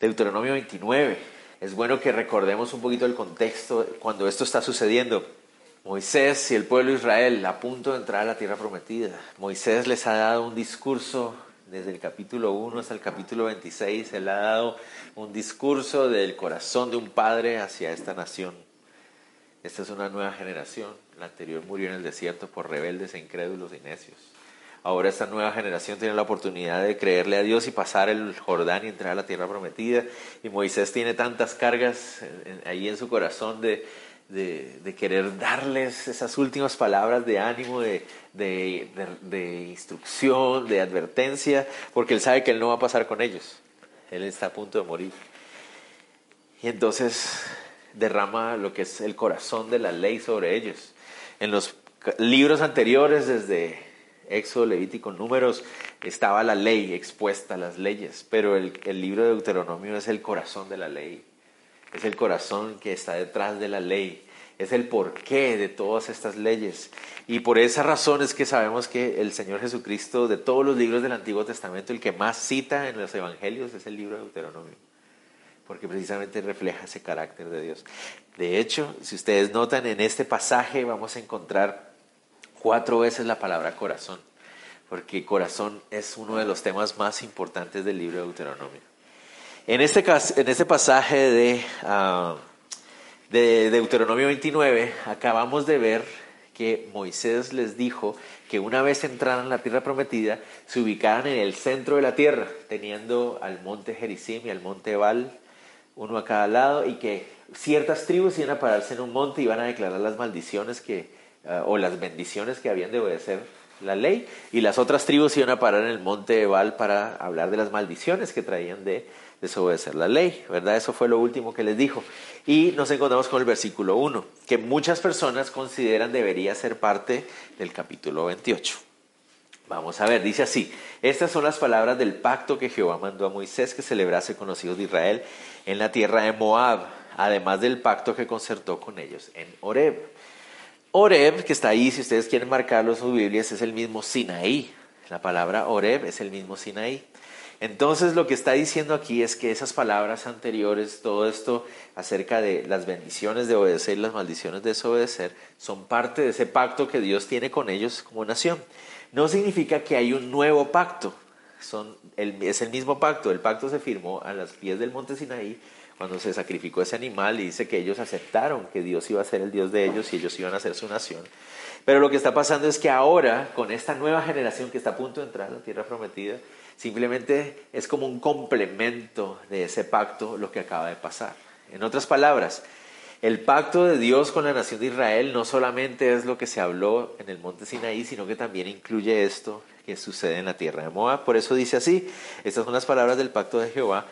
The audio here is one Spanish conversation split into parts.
Deuteronomio 29. Es bueno que recordemos un poquito el contexto cuando esto está sucediendo. Moisés y el pueblo de Israel a punto de entrar a la tierra prometida. Moisés les ha dado un discurso desde el capítulo 1 hasta el capítulo 26. Él ha dado un discurso del corazón de un padre hacia esta nación. Esta es una nueva generación. La anterior murió en el desierto por rebeldes e incrédulos y necios. Ahora esta nueva generación tiene la oportunidad de creerle a Dios y pasar el Jordán y entrar a la tierra prometida. Y Moisés tiene tantas cargas ahí en su corazón de, querer darles esas últimas palabras de ánimo, de, instrucción, de advertencia, porque él sabe que él no va a pasar con ellos. Él está a punto de morir. Y entonces derrama lo que es el corazón de la ley sobre ellos. En los libros anteriores, desde Éxodo, Levítico, Números, estaba la ley expuesta, las leyes, pero el, libro de Deuteronomio es el corazón de la ley, es el corazón que está detrás de la ley, es el porqué de todas estas leyes. Y por esa razón es que sabemos que el Señor Jesucristo, de todos los libros del Antiguo Testamento, el que más cita en los Evangelios es el libro de Deuteronomio, porque precisamente refleja ese carácter de Dios. De hecho, si ustedes notan en este pasaje vamos a encontrar cuatro veces la palabra corazón, porque corazón es uno de los temas más importantes del libro de Deuteronomio. En este, en este pasaje de, uh, de Deuteronomio 29 acabamos de ver que Moisés les dijo que una vez entraran en la tierra prometida, se ubicaran en el centro de la tierra, teniendo al monte Gerizim y al monte Ebal, uno a cada lado, y que ciertas tribus iban a pararse en un monte y iban a declarar las maldiciones que eh, o las bendiciones que habían de obedecer la ley, y las otras tribus iban a parar en el monte Ebal para hablar de las maldiciones que traían de desobedecer la ley, ¿verdad? Eso fue lo último que les dijo. Y nos encontramos con el versículo 1, que muchas personas consideran debería ser parte del capítulo 28. Vamos a ver, dice así, estas son las palabras del pacto que Jehová mandó a Moisés que celebrase con los hijos de Israel en la tierra de Moab, además del pacto que concertó con ellos en Horeb. Oreb, que está ahí, si ustedes quieren marcarlo en sus Biblias, es el mismo Sinaí. La palabra Oreb es el mismo Sinaí. Entonces lo que está diciendo aquí es que esas palabras anteriores, todo esto acerca de las bendiciones de obedecer y las maldiciones de desobedecer, son parte de ese pacto que Dios tiene con ellos como nación. No significa que hay un nuevo pacto, es el mismo pacto. El pacto se firmó a las pies del monte Sinaí cuando se sacrificó ese animal y dice que ellos aceptaron que Dios iba a ser el Dios de ellos y ellos iban a ser su nación. Pero lo que está pasando es que ahora, con esta nueva generación que está a punto de entrar a la tierra prometida, simplemente es como un complemento de ese pacto lo que acaba de pasar. En otras palabras, el pacto de Dios con la nación de Israel no solamente es lo que se habló en el monte Sinaí, sino que también incluye esto que sucede en la tierra de Moab. Por eso dice así, estas son las palabras del pacto de Jehová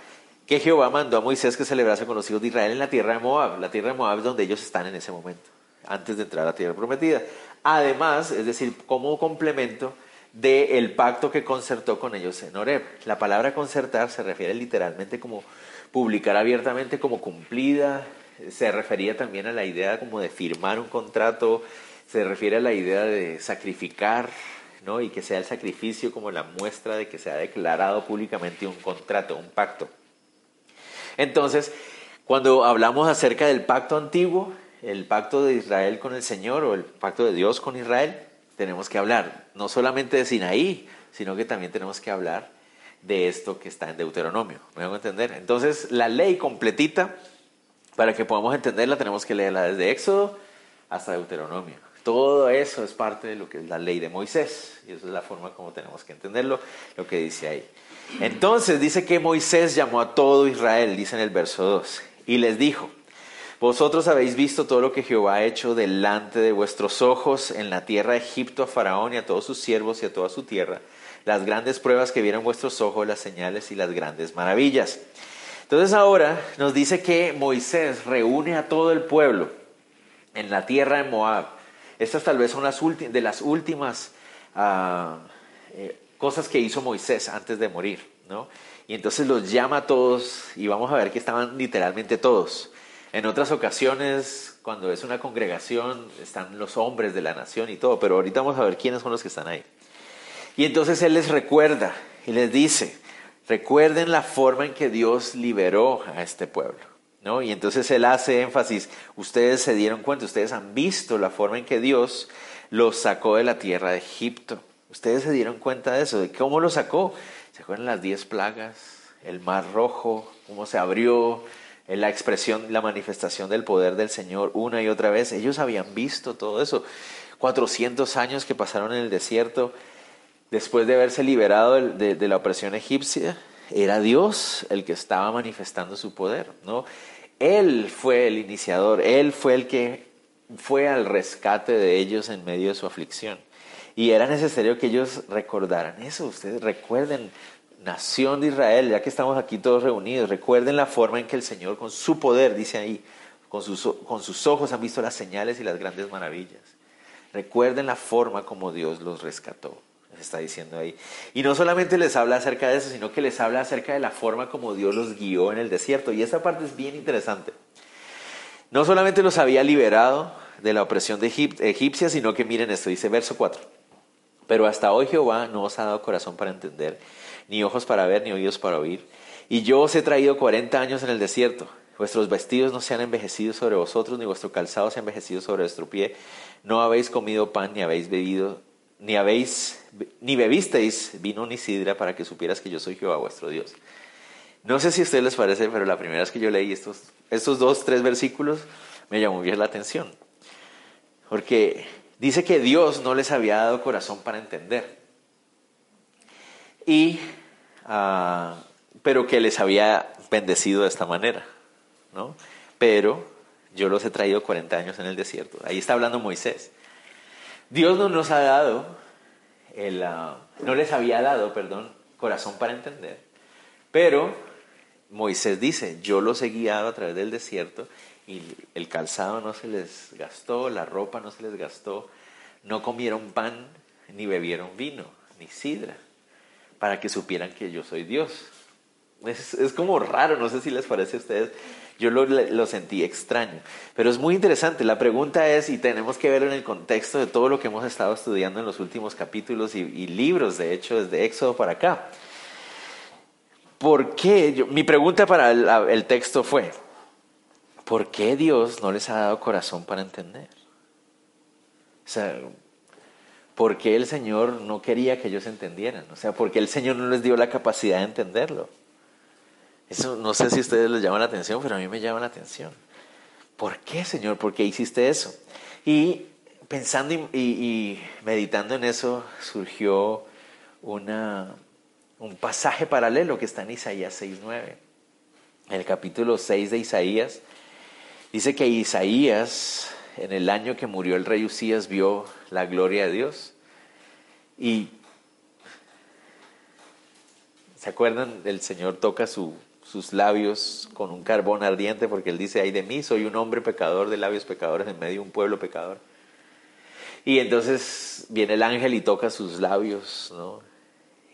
que Jehová mandó a Moisés que celebrase con los hijos de Israel en la tierra de Moab. La tierra de Moab es donde ellos están en ese momento, antes de entrar a la tierra prometida. Además, es decir, como complemento del pacto que concertó con ellos en Horeb. La palabra concertar se refiere literalmente como publicar abiertamente como cumplida, se refería también a la idea como de firmar un contrato, se refiere a la idea de sacrificar, ¿no? y que sea el sacrificio como la muestra de que se ha declarado públicamente un contrato, un pacto. Entonces, cuando hablamos acerca del pacto antiguo, el pacto de Israel con el Señor o el pacto de Dios con Israel, tenemos que hablar no solamente de Sinaí, sino que también tenemos que hablar de esto que está en Deuteronomio. ¿Me hago entender? Entonces, la ley completita, para que podamos entenderla, tenemos que leerla desde Éxodo hasta Deuteronomio. Todo eso es parte de lo que es la ley de Moisés. Y esa es la forma como tenemos que entenderlo, lo que dice ahí. Entonces dice que Moisés llamó a todo Israel, dice en el verso 2, y les dijo, vosotros habéis visto todo lo que Jehová ha hecho delante de vuestros ojos en la tierra de Egipto a Faraón y a todos sus siervos y a toda su tierra, las grandes pruebas que vieron vuestros ojos, las señales y las grandes maravillas. Entonces ahora nos dice que Moisés reúne a todo el pueblo en la tierra de Moab. Estas tal vez son las de las últimas ah, eh, cosas que hizo Moisés antes de morir, ¿no? Y entonces los llama a todos y vamos a ver que estaban literalmente todos. En otras ocasiones, cuando es una congregación, están los hombres de la nación y todo, pero ahorita vamos a ver quiénes son los que están ahí. Y entonces Él les recuerda y les dice, recuerden la forma en que Dios liberó a este pueblo. ¿no? Y entonces Él hace énfasis, ustedes se dieron cuenta, ustedes han visto la forma en que Dios los sacó de la tierra de Egipto. Ustedes se dieron cuenta de eso, de cómo los sacó. ¿Se acuerdan las diez plagas? El mar rojo, cómo se abrió, la expresión, la manifestación del poder del Señor una y otra vez. Ellos habían visto todo eso. 400 años que pasaron en el desierto después de haberse liberado de, la opresión egipcia, era Dios el que estaba manifestando su poder, ¿no? Él fue el iniciador, Él fue el que fue al rescate de ellos en medio de su aflicción. Y era necesario que ellos recordaran eso. Ustedes recuerden, nación de Israel, ya que estamos aquí todos reunidos, recuerden la forma en que el Señor con su poder, dice ahí, con sus, con sus ojos han visto las señales y las grandes maravillas. Recuerden la forma como Dios los rescató está diciendo ahí. Y no solamente les habla acerca de eso, sino que les habla acerca de la forma como Dios los guió en el desierto. Y esa parte es bien interesante. No solamente los había liberado de la opresión de egipcia, sino que miren esto, dice verso 4. Pero hasta hoy Jehová no os ha dado corazón para entender, ni ojos para ver, ni oídos para oír. Y yo os he traído 40 años en el desierto. Vuestros vestidos no se han envejecido sobre vosotros, ni vuestro calzado se ha envejecido sobre vuestro pie. No habéis comido pan, ni habéis bebido ni habéis, ni bebisteis vino ni sidra para que supieras que yo soy Jehová vuestro Dios. No sé si a ustedes les parece, pero la primera vez que yo leí estos, estos dos, tres versículos, me llamó bien la atención. Porque dice que Dios no les había dado corazón para entender. Y, ah, pero que les había bendecido de esta manera. ¿no? Pero yo los he traído 40 años en el desierto. Ahí está hablando Moisés. Dios no nos ha dado, ah, no les había dado, perdón, corazón para entender, pero Moisés dice, yo los he guiado a través del desierto y el calzado no se les gastó, la ropa no se les gastó, no comieron pan, ni bebieron vino, ni sidra, para que supieran que yo soy Dios. Es, es como raro, no sé si les parece a ustedes, yo lo, sentí extraño. Pero es muy interesante. La pregunta es, y tenemos que verlo en el contexto de todo lo que hemos estado estudiando en los últimos capítulos y, libros, de hecho, desde Éxodo para acá. ¿Por qué? mi pregunta para el, texto fue, ¿por qué Dios no les ha dado corazón para entender? O sea, ¿por qué el Señor no quería que ellos entendieran? O sea, ¿por qué el Señor no les dio la capacidad de entenderlo? Eso no sé si a ustedes les llama la atención, pero a mí me llama la atención. ¿Por qué, Señor? ¿Por qué hiciste eso? Y pensando y, meditando en eso, surgió una, un pasaje paralelo que está en Isaías 6.9. En el capítulo 6 de Isaías, dice que Isaías, en el año que murió el rey Usías, vio la gloria de Dios. Y ¿Se acuerdan? El Señor toca su, sus labios con un carbón ardiente, porque él dice, ay de mí, soy un hombre pecador de labios pecadores en medio de un pueblo pecador. Y entonces viene el ángel y toca sus labios, ¿no?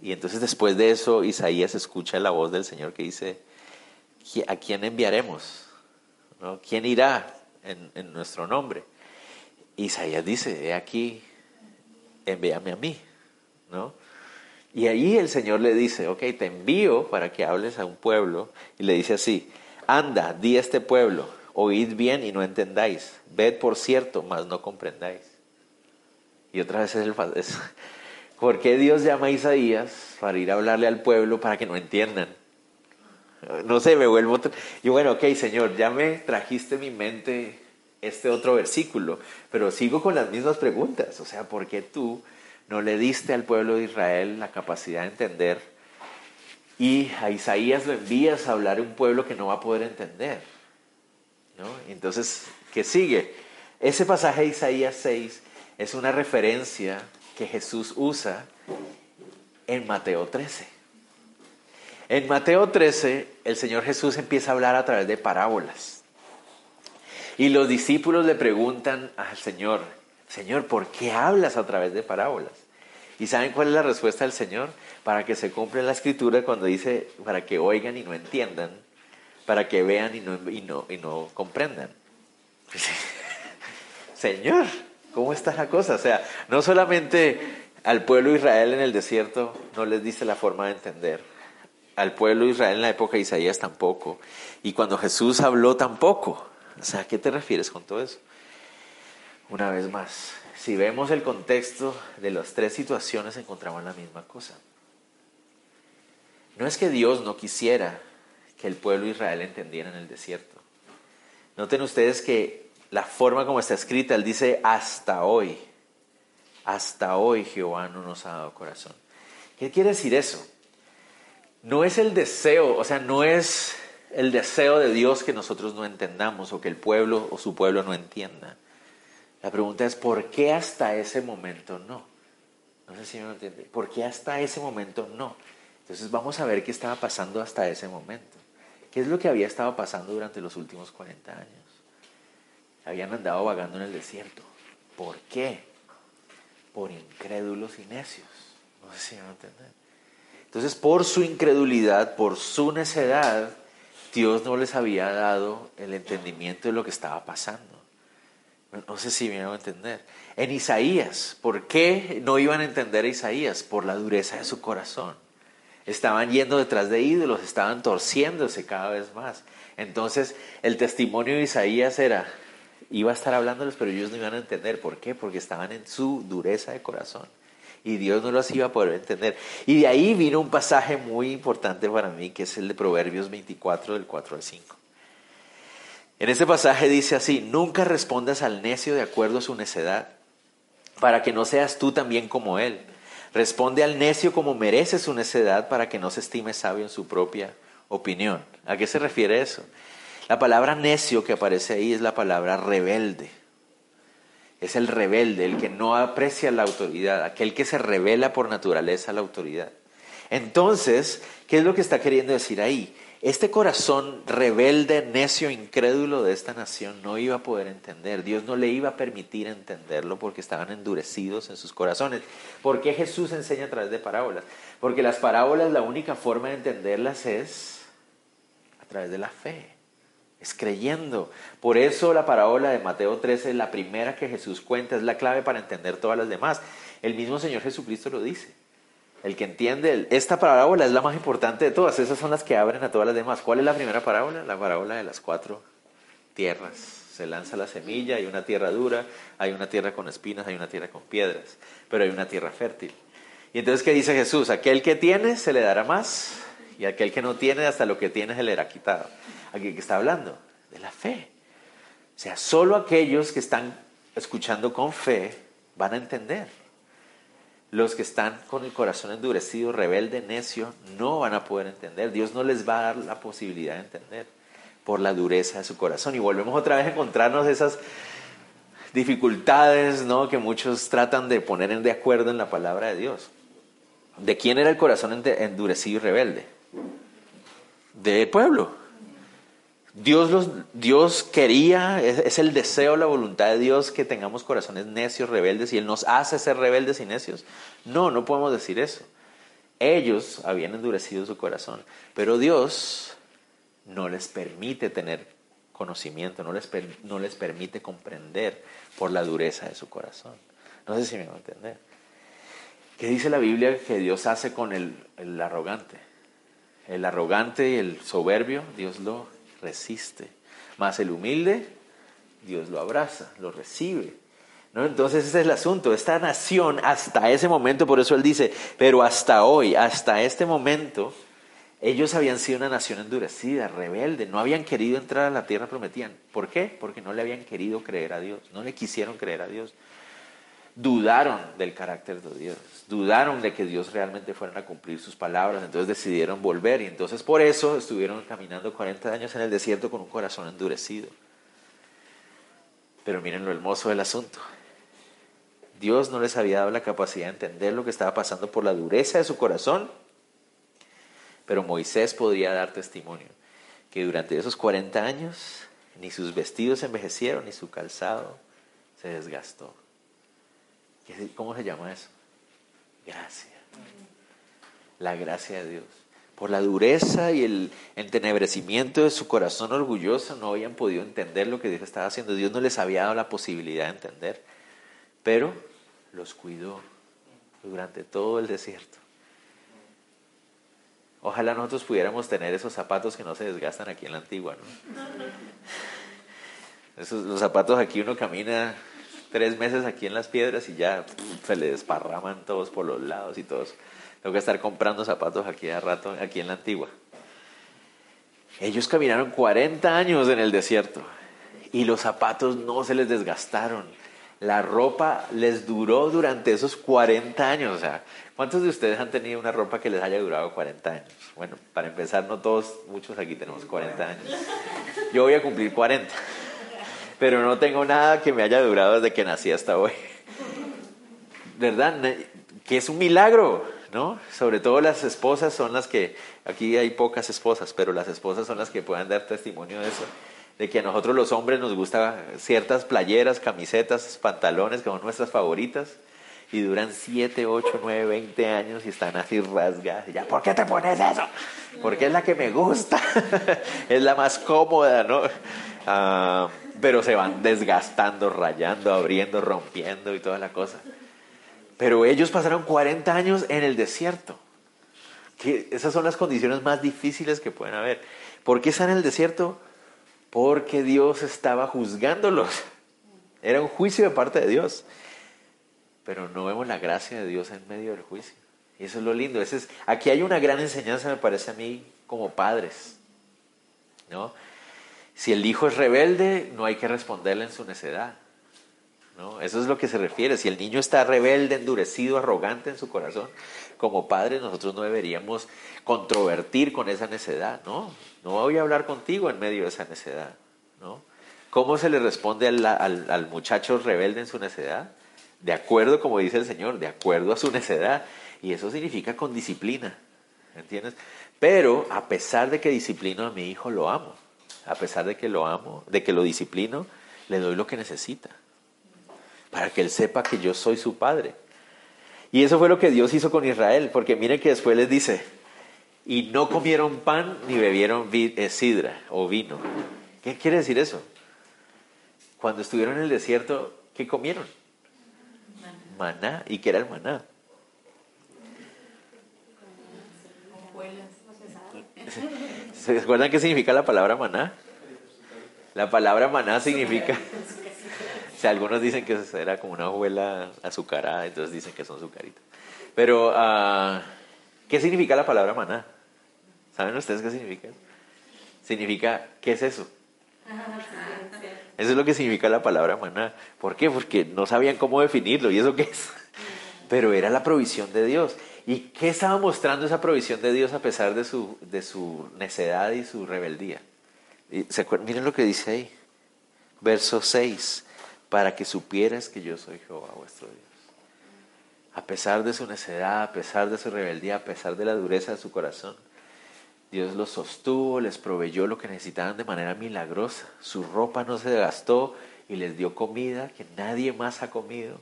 Y entonces después de eso Isaías escucha la voz del Señor que dice, ¿a quién enviaremos? ¿Quién irá en, en nuestro nombre? Isaías dice, he aquí, envíame a mí, ¿no? Y ahí el Señor le dice, ok, te envío para que hables a un pueblo. Y le dice así, anda, di a este pueblo, oíd bien y no entendáis, ved por cierto, mas no comprendáis. Y otra vez es el... Es, ¿Por qué Dios llama a Isaías para ir a hablarle al pueblo para que no entiendan? No sé, me vuelvo... Y bueno, ok, Señor, ya me trajiste mi mente este otro versículo, pero sigo con las mismas preguntas. O sea, ¿por qué tú no le diste al pueblo de Israel la capacidad de entender y a Isaías lo envías a hablar a un pueblo que no va a poder entender. ¿no? Entonces, ¿qué sigue? Ese pasaje de Isaías 6 es una referencia que Jesús usa en Mateo 13. En Mateo 13, el Señor Jesús empieza a hablar a través de parábolas. Y los discípulos le preguntan al Señor, Señor, ¿por qué hablas a través de parábolas? ¿Y saben cuál es la respuesta del Señor? Para que se cumpla la escritura cuando dice, para que oigan y no entiendan, para que vean y no, y y no comprendan. Señor, ¿cómo está la cosa? O sea, no solamente al pueblo de Israel en el desierto no les dice la forma de entender, al pueblo de Israel en la época de Isaías tampoco, y cuando Jesús habló tampoco. O sea, ¿a qué te refieres con todo eso? Una vez más, si vemos el contexto de las tres situaciones, encontramos la misma cosa. No es que Dios no quisiera que el pueblo de Israel entendiera en el desierto. Noten ustedes que la forma como está escrita, él dice hasta hoy. Hasta hoy Jehová no nos ha dado corazón. ¿Qué quiere decir eso? No es el deseo, o sea, no es el deseo de Dios que nosotros no entendamos o que el pueblo o su pueblo no entienda. La pregunta es, ¿por qué hasta ese momento no? No sé si me entiende. ¿Por qué hasta ese momento no? Entonces vamos a ver qué estaba pasando hasta ese momento. ¿Qué es lo que había estado pasando durante los últimos 40 años? Habían andado vagando en el desierto. ¿Por qué? Por incrédulos y necios. No sé si me entiende. Entonces, por su incredulidad, por su necedad, Dios no les había dado el entendimiento de lo que estaba pasando. No sé si me a entender. En Isaías, ¿por qué no iban a entender a Isaías? Por la dureza de su corazón. Estaban yendo detrás de ídolos, estaban torciéndose cada vez más. Entonces, el testimonio de Isaías era, iba a estar hablándoles, pero ellos no iban a entender. ¿Por qué? Porque estaban en su dureza de corazón. Y Dios no los iba a poder entender. Y de ahí vino un pasaje muy importante para mí, que es el de Proverbios 24, del 4 al 5. En este pasaje dice así, nunca respondas al necio de acuerdo a su necedad, para que no seas tú también como él. Responde al necio como merece su necedad, para que no se estime sabio en su propia opinión. ¿A qué se refiere eso? La palabra necio que aparece ahí es la palabra rebelde. Es el rebelde, el que no aprecia la autoridad, aquel que se revela por naturaleza a la autoridad. Entonces, ¿qué es lo que está queriendo decir ahí? Este corazón rebelde, necio, incrédulo de esta nación no iba a poder entender. Dios no le iba a permitir entenderlo porque estaban endurecidos en sus corazones. ¿Por qué Jesús enseña a través de parábolas? Porque las parábolas la única forma de entenderlas es a través de la fe. Es creyendo. Por eso la parábola de Mateo 13 es la primera que Jesús cuenta, es la clave para entender todas las demás. El mismo Señor Jesucristo lo dice. El que entiende, esta parábola es la más importante de todas, esas son las que abren a todas las demás. ¿Cuál es la primera parábola? La parábola de las cuatro tierras. Se lanza la semilla, hay una tierra dura, hay una tierra con espinas, hay una tierra con piedras, pero hay una tierra fértil. Y entonces, ¿qué dice Jesús? Aquel que tiene se le dará más, y aquel que no tiene, hasta lo que tiene se le hará quitado. Aquí que está hablando de la fe. O sea, solo aquellos que están escuchando con fe van a entender. Los que están con el corazón endurecido, rebelde, necio, no van a poder entender. Dios no les va a dar la posibilidad de entender por la dureza de su corazón. Y volvemos otra vez a encontrarnos esas dificultades ¿no? que muchos tratan de poner de acuerdo en la palabra de Dios. ¿De quién era el corazón endurecido y rebelde? Del pueblo. Dios, los, Dios quería, es, el deseo, la voluntad de Dios que tengamos corazones necios, rebeldes, y Él nos hace ser rebeldes y necios. No, no podemos decir eso. Ellos habían endurecido su corazón, pero Dios no les permite tener conocimiento, no les, no les permite comprender por la dureza de su corazón. No sé si me va a entender. ¿Qué dice la Biblia que Dios hace con el, el arrogante? El arrogante y el soberbio, Dios lo resiste. Más el humilde, Dios lo abraza, lo recibe. ¿No? Entonces ese es el asunto. Esta nación hasta ese momento, por eso él dice, pero hasta hoy, hasta este momento, ellos habían sido una nación endurecida, rebelde, no habían querido entrar a la tierra prometida. ¿Por qué? Porque no le habían querido creer a Dios, no le quisieron creer a Dios dudaron del carácter de Dios, dudaron de que Dios realmente fuera a cumplir sus palabras, entonces decidieron volver y entonces por eso estuvieron caminando 40 años en el desierto con un corazón endurecido. Pero miren lo hermoso del asunto. Dios no les había dado la capacidad de entender lo que estaba pasando por la dureza de su corazón, pero Moisés podría dar testimonio que durante esos 40 años ni sus vestidos envejecieron, ni su calzado se desgastó. ¿Cómo se llama eso? Gracia. La gracia de Dios. Por la dureza y el entenebrecimiento de su corazón orgulloso no habían podido entender lo que Dios estaba haciendo. Dios no les había dado la posibilidad de entender, pero los cuidó durante todo el desierto. Ojalá nosotros pudiéramos tener esos zapatos que no se desgastan aquí en la antigua. Esos, los zapatos aquí uno camina tres meses aquí en las piedras y ya se le desparraman todos por los lados y todos. Tengo que estar comprando zapatos aquí a rato, aquí en la antigua. Ellos caminaron 40 años en el desierto y los zapatos no se les desgastaron. La ropa les duró durante esos 40 años. O sea, ¿cuántos de ustedes han tenido una ropa que les haya durado 40 años? Bueno, para empezar, no todos, muchos aquí tenemos 40 años. Yo voy a cumplir 40 pero no tengo nada que me haya durado desde que nací hasta hoy. ¿Verdad? Que es un milagro, ¿no? Sobre todo las esposas son las que, aquí hay pocas esposas, pero las esposas son las que puedan dar testimonio de eso, de que a nosotros los hombres nos gustan ciertas playeras, camisetas, pantalones que son nuestras favoritas y duran 7, 8, 9, 20 años y están así rasgadas. Y ya, ¿por qué te pones eso? Porque es la que me gusta, es la más cómoda, ¿no? Ah, pero se van desgastando, rayando, abriendo, rompiendo y toda la cosa. Pero ellos pasaron 40 años en el desierto. Esas son las condiciones más difíciles que pueden haber. ¿Por qué están en el desierto? Porque Dios estaba juzgándolos. Era un juicio de parte de Dios. Pero no vemos la gracia de Dios en medio del juicio. Y eso es lo lindo. es, aquí hay una gran enseñanza, me parece a mí, como padres. ¿no? Si el hijo es rebelde, no hay que responderle en su necedad. ¿no? Eso es lo que se refiere. Si el niño está rebelde, endurecido, arrogante en su corazón, como padres nosotros no deberíamos controvertir con esa necedad. No, no voy a hablar contigo en medio de esa necedad. ¿no? ¿Cómo se le responde al, al muchacho rebelde en su necedad? De acuerdo, como dice el Señor, de acuerdo a su necedad. Y eso significa con disciplina. ¿Entiendes? Pero a pesar de que disciplino a mi hijo, lo amo a pesar de que lo amo, de que lo disciplino, le doy lo que necesita, para que él sepa que yo soy su padre. Y eso fue lo que Dios hizo con Israel, porque miren que después les dice, y no comieron pan ni bebieron eh, sidra o vino. ¿Qué quiere decir eso? Cuando estuvieron en el desierto, ¿qué comieron? Maná. ¿Y qué era el maná? ¿Se acuerdan qué significa la palabra maná? La palabra maná significa... O sea, algunos dicen que era como una abuela azucarada, entonces dicen que son azucaritas. Pero, uh, ¿qué significa la palabra maná? ¿Saben ustedes qué significa? Significa, ¿qué es eso? Eso es lo que significa la palabra maná. ¿Por qué? Porque no sabían cómo definirlo. ¿Y eso qué es? Pero era la provisión de Dios. ¿Y qué estaba mostrando esa provisión de Dios a pesar de su, de su necedad y su rebeldía? Y miren lo que dice ahí, verso 6, para que supieras que yo soy Jehová vuestro Dios. A pesar de su necedad, a pesar de su rebeldía, a pesar de la dureza de su corazón, Dios los sostuvo, les proveyó lo que necesitaban de manera milagrosa. Su ropa no se gastó y les dio comida que nadie más ha comido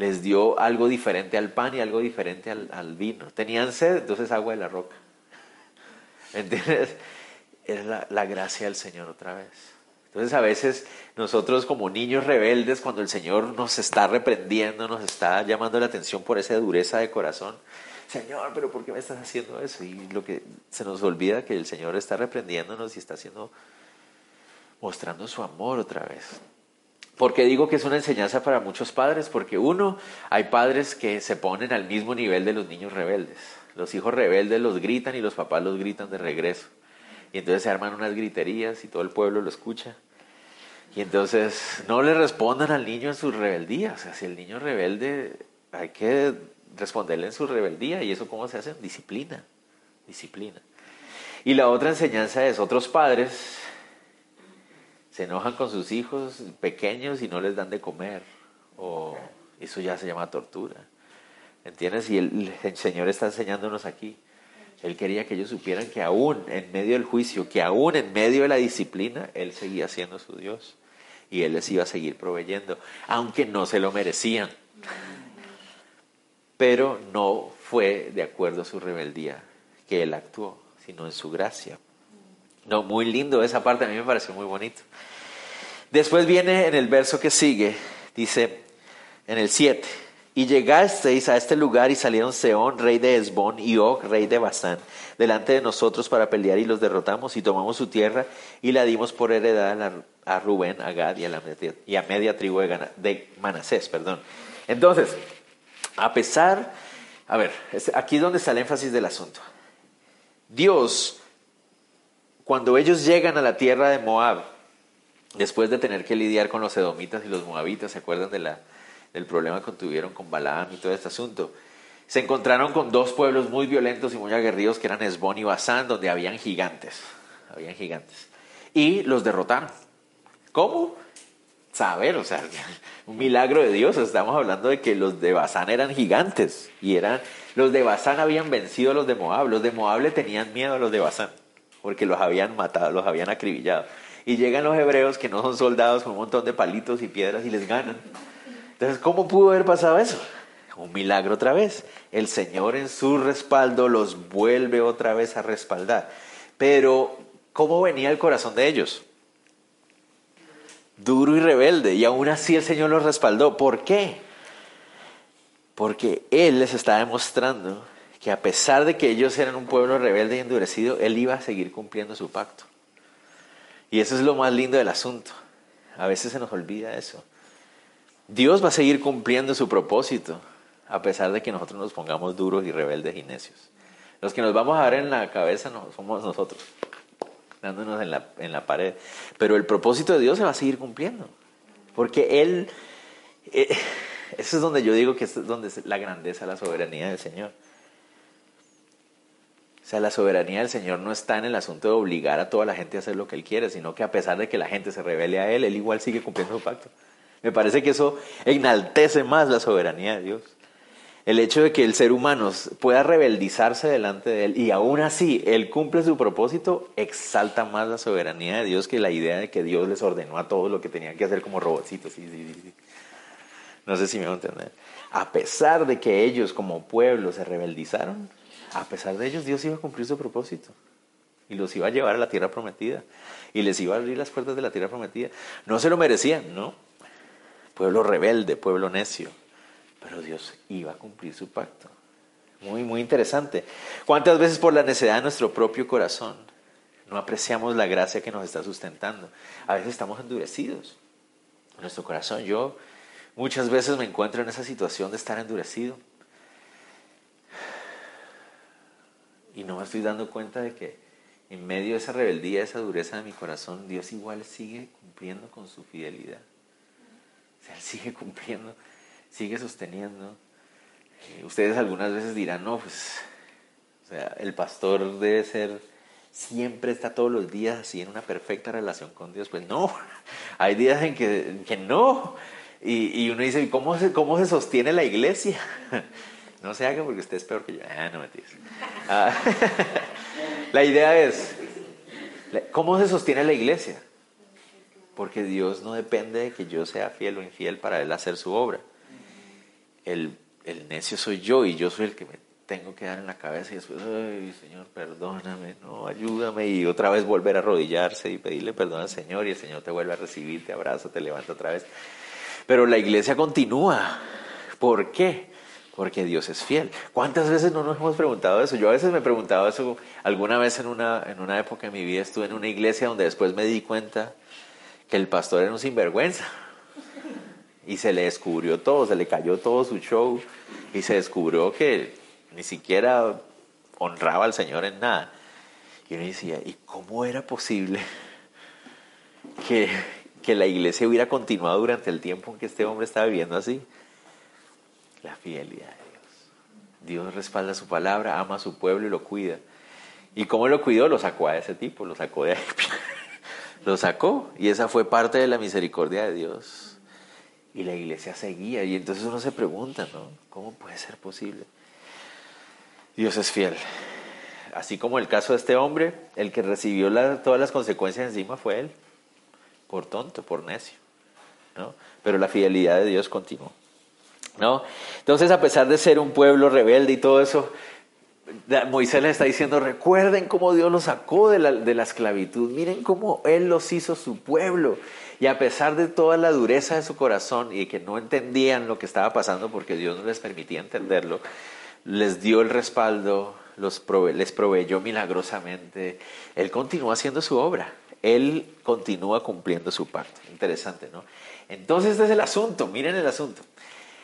les dio algo diferente al pan y algo diferente al, vino. Tenían sed, entonces agua de la roca. ¿Entiendes? Es la, la, gracia del Señor otra vez. Entonces a veces nosotros como niños rebeldes, cuando el Señor nos está reprendiendo, nos está llamando la atención por esa dureza de corazón, Señor, pero ¿por qué me estás haciendo eso? Y lo que se nos olvida que el Señor está reprendiéndonos y está haciendo, mostrando su amor otra vez. ¿Por qué digo que es una enseñanza para muchos padres? Porque uno, hay padres que se ponen al mismo nivel de los niños rebeldes. Los hijos rebeldes los gritan y los papás los gritan de regreso. Y entonces se arman unas griterías y todo el pueblo lo escucha. Y entonces no le respondan al niño en su rebeldía. O sea, si el niño rebelde, hay que responderle en su rebeldía. ¿Y eso cómo se hace? Disciplina. Disciplina. Y la otra enseñanza es, otros padres se enojan con sus hijos pequeños y no les dan de comer. O Eso ya se llama tortura. ¿Entiendes? Y el, el Señor está enseñándonos aquí. Él quería que ellos supieran que aún en medio del juicio, que aún en medio de la disciplina, Él seguía siendo su Dios. Y Él les iba a seguir proveyendo, aunque no se lo merecían. Pero no fue de acuerdo a su rebeldía que Él actuó, sino en su gracia. No, muy lindo esa parte, a mí me pareció muy bonito. Después viene en el verso que sigue, dice en el 7, y llegasteis a este lugar y salieron Seón, rey de Esbón, y Og, rey de Basán, delante de nosotros para pelear y los derrotamos y tomamos su tierra y la dimos por heredad a Rubén, a Gad y a, media, a tribu de Manasés. Perdón. Entonces, a pesar, a ver, aquí es donde está el énfasis del asunto. Dios, cuando ellos llegan a la tierra de Moab, después de tener que lidiar con los edomitas y los moabitas, ¿se acuerdan del problema que tuvieron con Balaam y todo este asunto. Se encontraron con dos pueblos muy violentos y muy aguerridos que eran Esbón y Basán, donde habían gigantes. Habían gigantes. Y los derrotaron. ¿Cómo? Saber, o sea, un milagro de Dios. Estamos hablando de que los de Basán eran gigantes. Y eran, los de Basán habían vencido a los de Moab. Los de Moab le tenían miedo a los de Basán, porque los habían matado, los habían acribillado. Y llegan los hebreos que no son soldados con un montón de palitos y piedras y les ganan. Entonces, ¿cómo pudo haber pasado eso? Un milagro otra vez. El Señor en su respaldo los vuelve otra vez a respaldar. Pero, ¿cómo venía el corazón de ellos? Duro y rebelde. Y aún así el Señor los respaldó. ¿Por qué? Porque Él les está demostrando que a pesar de que ellos eran un pueblo rebelde y endurecido, Él iba a seguir cumpliendo su pacto. Y eso es lo más lindo del asunto. A veces se nos olvida eso. Dios va a seguir cumpliendo su propósito, a pesar de que nosotros nos pongamos duros y rebeldes y necios. Los que nos vamos a dar en la cabeza no, somos nosotros, dándonos en la, en la pared. Pero el propósito de Dios se va a seguir cumpliendo, porque Él, eh, eso es donde yo digo que es donde es la grandeza, la soberanía del Señor. Sea, la soberanía del Señor no está en el asunto de obligar a toda la gente a hacer lo que Él quiere, sino que a pesar de que la gente se revele a Él, Él igual sigue cumpliendo su pacto. Me parece que eso enaltece más la soberanía de Dios. El hecho de que el ser humano pueda rebeldizarse delante de Él y aún así Él cumple su propósito, exalta más la soberanía de Dios que la idea de que Dios les ordenó a todos lo que tenían que hacer como robotcitos. No sé si me van a entender. A pesar de que ellos como pueblo se rebeldizaron, a pesar de ellos Dios iba a cumplir su propósito y los iba a llevar a la tierra prometida y les iba a abrir las puertas de la tierra prometida. No se lo merecían, no, pueblo rebelde, pueblo necio. Pero Dios iba a cumplir su pacto. Muy, muy interesante. ¿Cuántas veces por la necedad de nuestro propio corazón no apreciamos la gracia que nos está sustentando? A veces estamos endurecidos en nuestro corazón. Yo muchas veces me encuentro en esa situación de estar endurecido. Y no me estoy dando cuenta de que en medio de esa rebeldía, esa dureza de mi corazón, Dios igual sigue cumpliendo con su fidelidad. Él sigue cumpliendo, sigue sosteniendo. Eh, ustedes algunas veces dirán, no, pues, o sea, el pastor debe ser, siempre está todos los días así en una perfecta relación con Dios. Pues no, hay días en que, que no. Y, y, uno dice, ¿cómo se, ¿cómo se sostiene la iglesia? No se haga porque usted es peor que yo. Ah, no me ah, la idea es, ¿cómo se sostiene la iglesia? porque Dios no depende de que yo sea fiel o infiel para Él hacer su obra. El, el necio soy yo y yo soy el que me tengo que dar en la cabeza y después, ay Señor, perdóname, no, ayúdame y otra vez volver a arrodillarse y pedirle perdón al Señor y el Señor te vuelve a recibir, te abraza, te levanta otra vez. Pero la iglesia continúa. ¿Por qué? Porque Dios es fiel. ¿Cuántas veces no nos hemos preguntado eso? Yo a veces me he preguntado eso. Alguna vez en una, en una época de mi vida estuve en una iglesia donde después me di cuenta que el pastor era un sinvergüenza. Y se le descubrió todo, se le cayó todo su show y se descubrió que ni siquiera honraba al Señor en nada. Y uno decía, ¿y cómo era posible que, que la iglesia hubiera continuado durante el tiempo en que este hombre estaba viviendo así? La fidelidad de Dios. Dios respalda su palabra, ama a su pueblo y lo cuida. ¿Y cómo lo cuidó? Lo sacó a ese tipo, lo sacó de ahí lo sacó y esa fue parte de la misericordia de Dios. Y la iglesia seguía. Y entonces uno se pregunta, ¿no? ¿Cómo puede ser posible? Dios es fiel. Así como el caso de este hombre, el que recibió todas las consecuencias encima fue él. Por tonto, por necio. ¿no? Pero la fidelidad de Dios continuó. ¿No? Entonces, a pesar de ser un pueblo rebelde y todo eso, Moisés les está diciendo, recuerden cómo Dios los sacó de la, esclavitud, miren cómo Él los hizo su pueblo. Y a pesar de toda la dureza de su corazón y que no entendían lo que estaba pasando porque Dios no les permitía entenderlo, les dio el respaldo, les proveyó milagrosamente. Él continúa haciendo su obra, Él continúa cumpliendo su parte. Interesante, ¿no? Entonces este es el asunto, miren el asunto.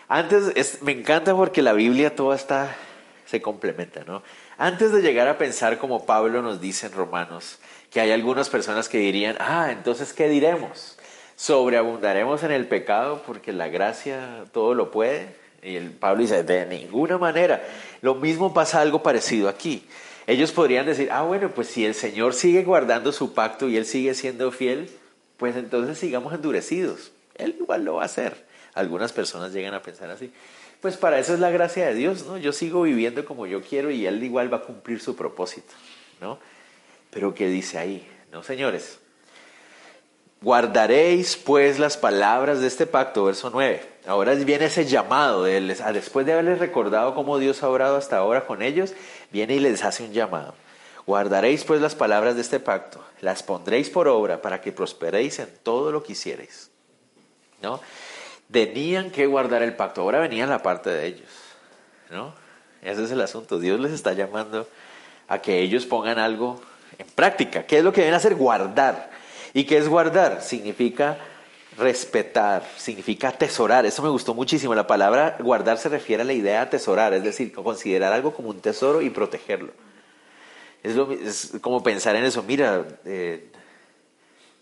Antes, me encanta porque la Biblia toda está, se complementa, ¿no? Antes de llegar a pensar como Pablo nos dice en Romanos, que hay algunas personas que dirían, ah, entonces, ¿qué diremos? ¿Sobreabundaremos en el pecado porque la gracia todo lo puede? Y el Pablo dice, de ninguna manera. Lo mismo pasa algo parecido aquí. Ellos podrían decir, ah, bueno, pues si el Señor sigue guardando su pacto y Él sigue siendo fiel, pues entonces sigamos endurecidos. Él igual lo va a hacer. Algunas personas llegan a pensar así. Pues para eso es la gracia de Dios, ¿no? Yo sigo viviendo como yo quiero y Él igual va a cumplir su propósito, ¿no? Pero ¿qué dice ahí? No, señores. Guardaréis pues las palabras de este pacto, verso 9. Ahora viene ese llamado, de después de haberles recordado cómo Dios ha obrado hasta ahora con ellos, viene y les hace un llamado. Guardaréis pues las palabras de este pacto, las pondréis por obra para que prosperéis en todo lo que hiciereis. ¿No? Tenían que guardar el pacto. Ahora venía la parte de ellos. ¿no? Ese es el asunto. Dios les está llamando a que ellos pongan algo en práctica. ¿Qué es lo que deben hacer? Guardar. ¿Y qué es guardar? Significa respetar, significa atesorar. Eso me gustó muchísimo. La palabra guardar se refiere a la idea de atesorar, es decir, considerar algo como un tesoro y protegerlo. Es, como pensar en eso. Mira, eh,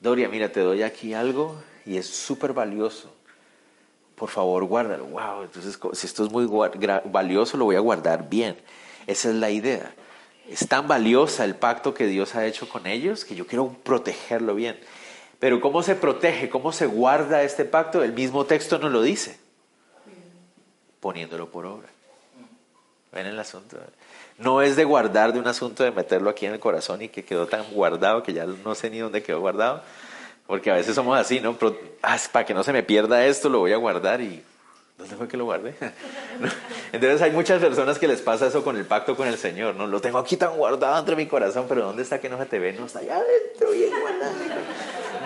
Doria, mira, te doy aquí algo y es súper valioso por favor guárdalo. Wow, entonces si esto es muy valioso, lo voy a guardar bien. Esa es la idea. Es tan valiosa el pacto que Dios ha hecho con ellos que yo quiero protegerlo bien. Pero ¿cómo se protege? ¿Cómo se guarda este pacto? El mismo texto nos lo dice. Poniéndolo por obra. ¿Ven el asunto? No es de guardar de un asunto de meterlo aquí en el corazón y que quedó tan guardado que ya no sé ni dónde quedó guardado porque a veces somos así, ¿no? Ah, para que no se me pierda esto, lo voy a guardar y... ¿Dónde fue que lo guardé? Entonces hay muchas personas que les pasa eso con el pacto con el Señor, ¿no? Lo tengo aquí tan guardado entre mi corazón, pero ¿dónde está que no se te ve? No, está allá adentro, bien guardadito.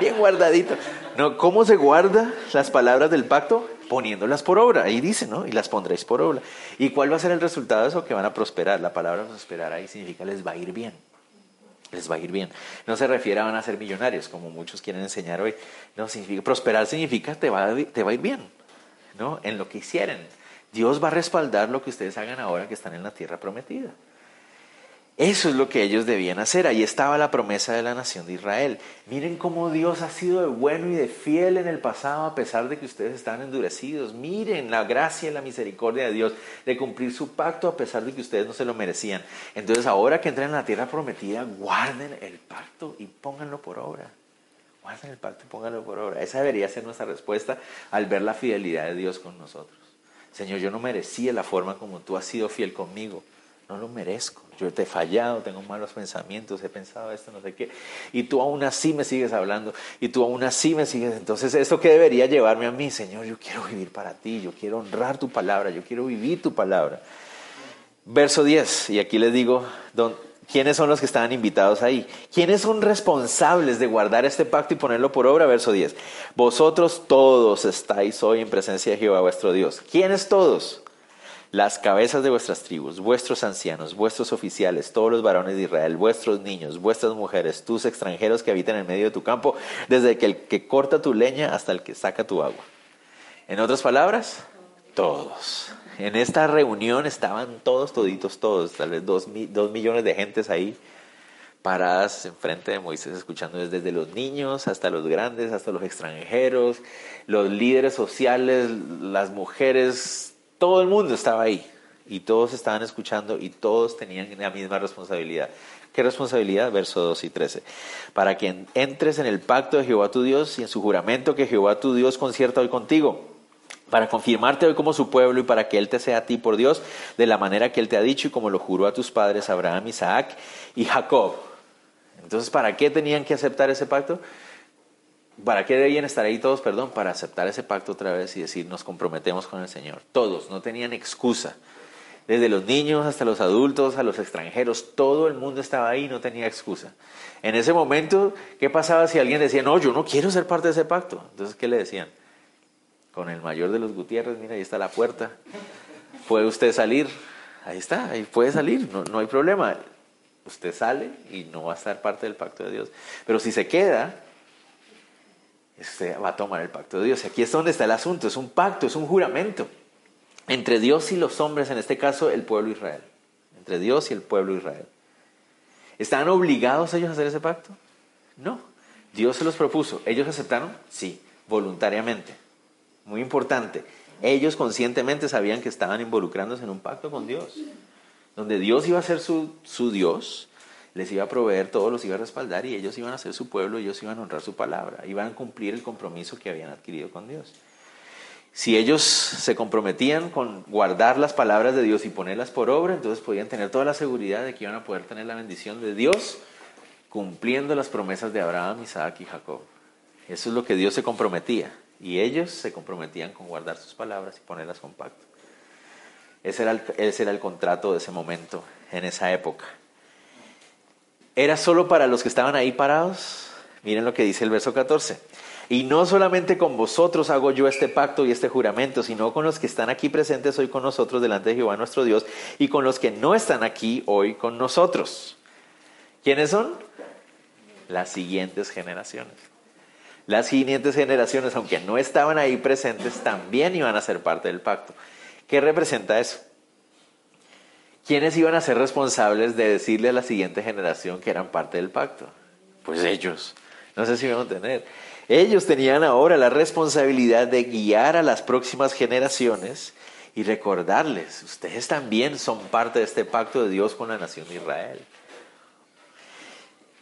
Bien guardadito. No, ¿cómo se guarda las palabras del pacto? Poniéndolas por obra. Ahí dice, ¿no? Y las pondréis por obra. ¿Y cuál va a ser el resultado de eso? Que van a prosperar. La palabra prosperar ahí significa les va a ir bien les va a ir bien. No se refiere a van a ser millonarios, como muchos quieren enseñar hoy. No, significa, prosperar significa te va, te va a ir bien, ¿no? En lo que hicieren. Dios va a respaldar lo que ustedes hagan ahora que están en la tierra prometida. Eso es lo que ellos debían hacer. Ahí estaba la promesa de la nación de Israel. Miren cómo Dios ha sido de bueno y de fiel en el pasado a pesar de que ustedes están endurecidos. Miren la gracia y la misericordia de Dios de cumplir su pacto a pesar de que ustedes no se lo merecían. Entonces ahora que entren en la tierra prometida, guarden el pacto y pónganlo por obra. Guarden el pacto y pónganlo por obra. Esa debería ser nuestra respuesta al ver la fidelidad de Dios con nosotros. Señor, yo no merecía la forma como tú has sido fiel conmigo. No lo merezco. Yo te he fallado, tengo malos pensamientos, he pensado esto, no sé qué. Y tú aún así me sigues hablando. Y tú aún así me sigues. Entonces, ¿esto qué debería llevarme a mí? Señor, yo quiero vivir para ti. Yo quiero honrar tu palabra. Yo quiero vivir tu palabra. Verso 10. Y aquí les digo, ¿quiénes son los que estaban invitados ahí? ¿Quiénes son responsables de guardar este pacto y ponerlo por obra? Verso 10. Vosotros todos estáis hoy en presencia de Jehová vuestro Dios. ¿Quiénes todos? Las cabezas de vuestras tribus, vuestros ancianos, vuestros oficiales, todos los varones de Israel, vuestros niños, vuestras mujeres, tus extranjeros que habitan en medio de tu campo, desde el que corta tu leña hasta el que saca tu agua. En otras palabras, todos. En esta reunión estaban todos, toditos, todos, tal vez dos, millones de gentes ahí paradas enfrente de Moisés, escuchando desde los niños hasta los grandes, hasta los extranjeros, los líderes sociales, las mujeres, todo el mundo estaba ahí y todos estaban escuchando y todos tenían la misma responsabilidad. ¿Qué responsabilidad? Verso 2 y 13. Para que entres en el pacto de Jehová tu Dios y en su juramento que Jehová tu Dios concierta hoy contigo. para confirmarte hoy como su pueblo y para que Él te sea a ti por Dios de la manera que Él te ha dicho y como lo juró a tus padres Abraham, Isaac y Jacob. Entonces, ¿para qué tenían que aceptar ese pacto? ¿Para qué debían estar ahí todos? Perdón, para aceptar ese pacto otra vez y decir, nos comprometemos con el Señor. Todos, no tenían excusa. Desde los niños hasta los adultos, a los extranjeros, todo el mundo estaba ahí no tenía excusa. En ese momento, ¿qué pasaba si alguien decía, no, yo no quiero ser parte de ese pacto? Entonces, ¿qué le decían? Con el mayor de los Gutiérrez, mira, ahí está la puerta. ¿Puede usted salir? Ahí está, ahí puede salir, no, no hay problema. Usted sale y no va a estar parte del pacto de Dios. Pero si se queda, usted va a tomar el pacto de Dios. Y aquí es donde está el asunto, es un pacto, es un juramento entre Dios y los hombres, en este caso el pueblo Israel. Entre Dios y el pueblo Israel. ¿Estaban obligados ellos a hacer ese pacto? No. Dios se los propuso. ¿Ellos aceptaron? Sí, voluntariamente. Muy importante. Ellos conscientemente sabían que estaban involucrándose en un pacto con Dios. Donde Dios iba a ser su Dios, les iba a proveer, todos los iba a respaldar y ellos iban a ser su pueblo, ellos iban a honrar su palabra, iban a cumplir el compromiso que habían adquirido con Dios. Si ellos se comprometían con guardar las palabras de Dios y ponerlas por obra, entonces podían tener toda la seguridad de que iban a poder tener la bendición de Dios cumpliendo las promesas de Abraham, Isaac y Jacob. Eso es lo que Dios se comprometía. Y ellos se comprometían con guardar sus palabras y ponerlas con pacto. Ese era, el, ese era el contrato de ese momento, en esa época. ¿Era solo para los que estaban ahí parados? Miren lo que dice el verso 14. Y no solamente con vosotros hago yo este pacto y este juramento, sino con los que están aquí presentes hoy con nosotros delante de Jehová nuestro Dios y con los que no están aquí hoy con nosotros. ¿Quiénes son? Las siguientes generaciones. Las siguientes generaciones, aunque no estaban ahí presentes, también iban a ser parte del pacto. ¿Qué representa eso? ¿Quiénes iban a ser responsables de decirle a la siguiente generación que eran parte del pacto? Pues ellos. No sé si me van a entender. Ellos tenían ahora la responsabilidad de guiar a las próximas generaciones y recordarles, ustedes también son parte de este pacto de Dios con la nación de Israel.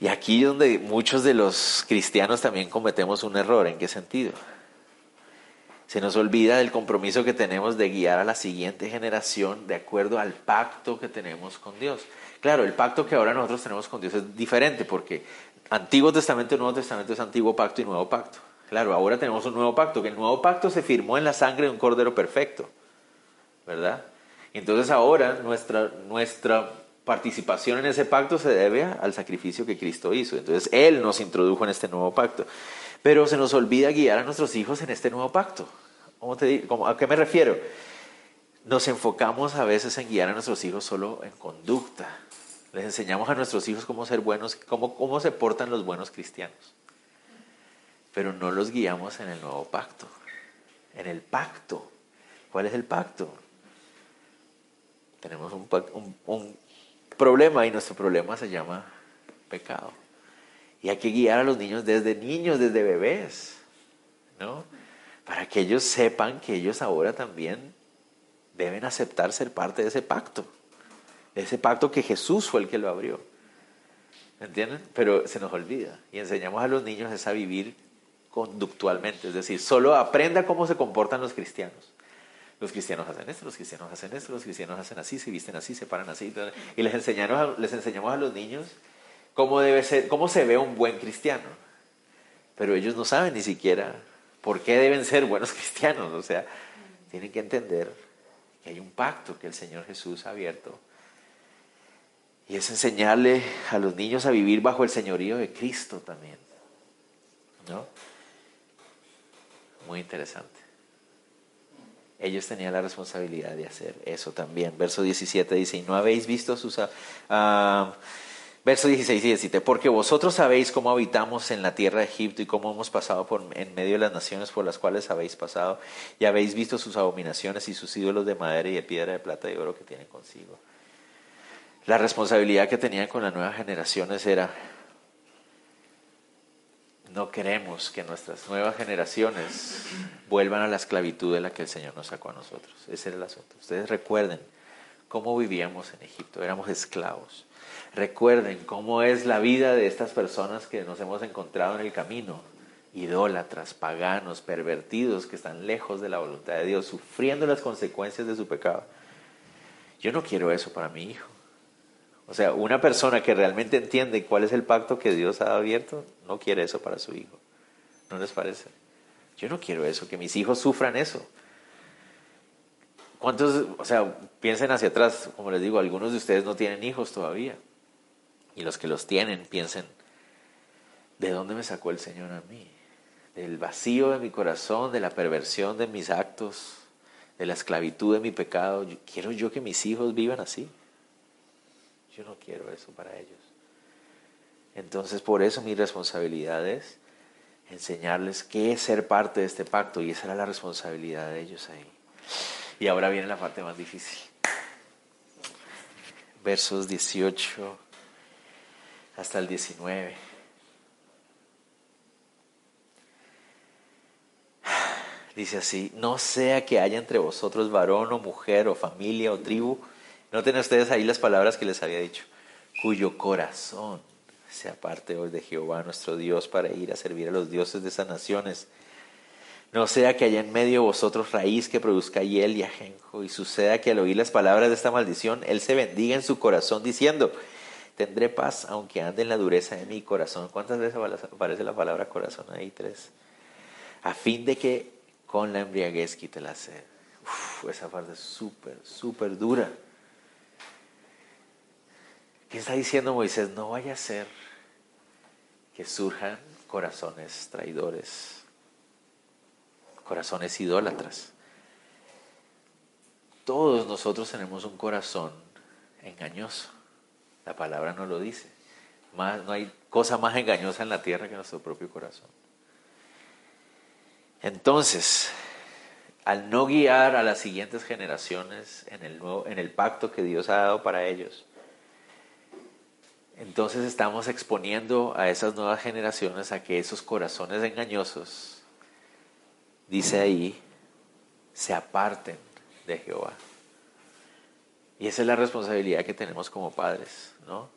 Y aquí donde muchos de los cristianos también cometemos un error. ¿En qué sentido? Se nos olvida del compromiso que tenemos de guiar a la siguiente generación de acuerdo al pacto que tenemos con Dios. Claro, el pacto que ahora nosotros tenemos con Dios es diferente porque Antiguo Testamento y Nuevo Testamento es Antiguo Pacto y Nuevo Pacto. Claro, ahora tenemos un nuevo pacto, que el nuevo pacto se firmó en la sangre de un cordero perfecto, ¿verdad? Entonces ahora nuestra, nuestra participación en ese pacto se debe al sacrificio que Cristo hizo. Entonces Él nos introdujo en este nuevo pacto. Pero se nos olvida guiar a nuestros hijos en este nuevo pacto. ¿Cómo te digo? ¿A qué me refiero? Nos enfocamos a veces en guiar a nuestros hijos solo en conducta, les enseñamos a nuestros hijos cómo ser buenos, cómo, cómo se portan los buenos cristianos. Pero no los guiamos en el nuevo pacto. En el pacto. ¿Cuál es el pacto? Tenemos un, un problema y nuestro problema se llama pecado. Y hay que guiar a los niños desde niños, desde bebés, ¿no? Para que ellos sepan que ellos ahora también deben aceptar ser parte de ese pacto. Ese pacto que Jesús fue el que lo abrió. ¿Entienden? Pero se nos olvida. Y enseñamos a los niños a vivir conductualmente. Es decir, solo aprenda cómo se comportan los cristianos. Los cristianos hacen esto, los cristianos hacen esto, los cristianos hacen así, se visten así, se paran así. Y les enseñamos, les enseñamos a los niños cómo, debe ser, cómo se ve un buen cristiano. Pero ellos no saben ni siquiera por qué deben ser buenos cristianos. O sea, tienen que entender que hay un pacto que el Señor Jesús ha abierto y es enseñarle a los niños a vivir bajo el señorío de Cristo también. ¿No? Muy interesante. Ellos tenían la responsabilidad de hacer eso también. Verso 17 dice, y no habéis visto sus... Uh, verso 16 y 17, porque vosotros sabéis cómo habitamos en la tierra de Egipto y cómo hemos pasado por, en medio de las naciones por las cuales habéis pasado, y habéis visto sus abominaciones y sus ídolos de madera y de piedra, de plata y oro que tienen consigo la responsabilidad que tenían con las nuevas generaciones era, no queremos que nuestras nuevas generaciones vuelvan a la esclavitud de la que el Señor nos sacó a nosotros. Ese era el asunto. Ustedes recuerden cómo vivíamos en Egipto, éramos esclavos. Recuerden cómo es la vida de estas personas que nos hemos encontrado en el camino idólatras, paganos, pervertidos, que están lejos de la voluntad de Dios, sufriendo las consecuencias de su pecado. Yo no quiero eso para mi hijo. O sea, una persona que realmente entiende cuál es el pacto que Dios ha abierto, no quiere eso para su hijo. ¿No les parece? Yo no quiero eso, que mis hijos sufran eso. ¿Cuántos, o sea, piensen hacia atrás, como les digo, algunos de ustedes no tienen hijos todavía. Y los que los tienen, piensen, ¿de dónde me sacó el Señor a mí? Del vacío de mi corazón, de la perversión de mis actos, de la esclavitud de mi pecado. ¿Quiero yo que mis hijos vivan así? Yo no quiero eso para ellos. Entonces, por eso mi responsabilidad es enseñarles qué es ser parte de este pacto y esa era la responsabilidad de ellos ahí. Y ahora viene la parte más difícil. Versos 18 hasta el 19. Dice así, no sea que haya entre vosotros varón o mujer o familia o tribu. Noten ustedes ahí las palabras que les había dicho. Cuyo corazón se aparte hoy de Jehová nuestro Dios para ir a servir a los dioses de esas naciones. No sea que haya en medio de vosotros raíz que produzca hiel y ajenjo, y suceda que al oír las palabras de esta maldición, él se bendiga en su corazón diciendo, tendré paz aunque ande en la dureza de mi corazón. ¿Cuántas veces aparece la palabra corazón ahí? Tres. A fin de que con la embriaguez quite la sed. esa parte es súper, súper dura. ¿Qué está diciendo Moisés? No vaya a ser que surjan corazones traidores, corazones idólatras. Todos nosotros tenemos un corazón engañoso. La palabra no lo dice. no hay cosa más engañosa en la tierra que nuestro propio corazón. Entonces, al no guiar a las siguientes generaciones en el, en el pacto que Dios ha dado para ellos, entonces estamos exponiendo a esas nuevas generaciones a que esos corazones engañosos, dice ahí, se aparten de Jehová. Y esa es la responsabilidad que tenemos como padres, ¿no?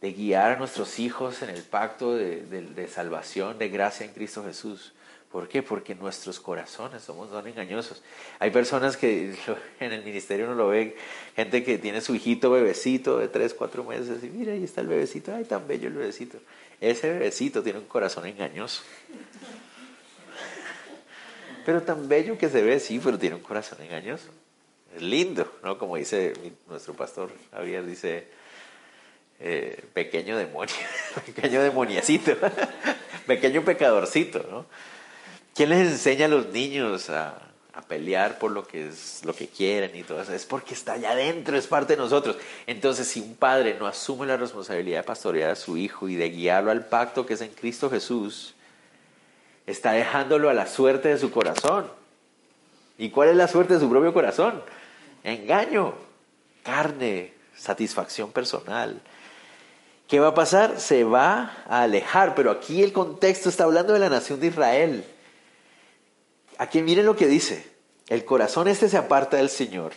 De guiar a nuestros hijos en el pacto de, de salvación, de gracia en Cristo Jesús. ¿Por qué? Porque nuestros corazones somos tan engañosos. Hay personas que en el ministerio uno lo ve, gente que tiene su hijito bebecito de tres, cuatro meses y mira, ahí está el bebecito, ay, tan bello el bebecito. Ese bebecito tiene un corazón engañoso. Pero tan bello que se ve, sí, pero tiene un corazón engañoso. Lindo, ¿no? Como dice nuestro pastor Javier, dice, eh, pequeño demonio, pequeño demoniacito, pequeño pecadorcito, ¿no? ¿Quién les enseña a los niños a, pelear por lo que, es, lo que quieren y todo eso? Es porque está allá adentro, es parte de nosotros. Entonces, si un padre no asume la responsabilidad de pastorear a su hijo y de guiarlo al pacto que es en Cristo Jesús, está dejándolo a la suerte de su corazón. ¿Y cuál es la suerte de su propio corazón? Engaño, carne, satisfacción personal. ¿Qué va a pasar? Se va a alejar, pero aquí el contexto está hablando de la nación de Israel. Aquí miren lo que dice. El corazón este se aparta del Señor,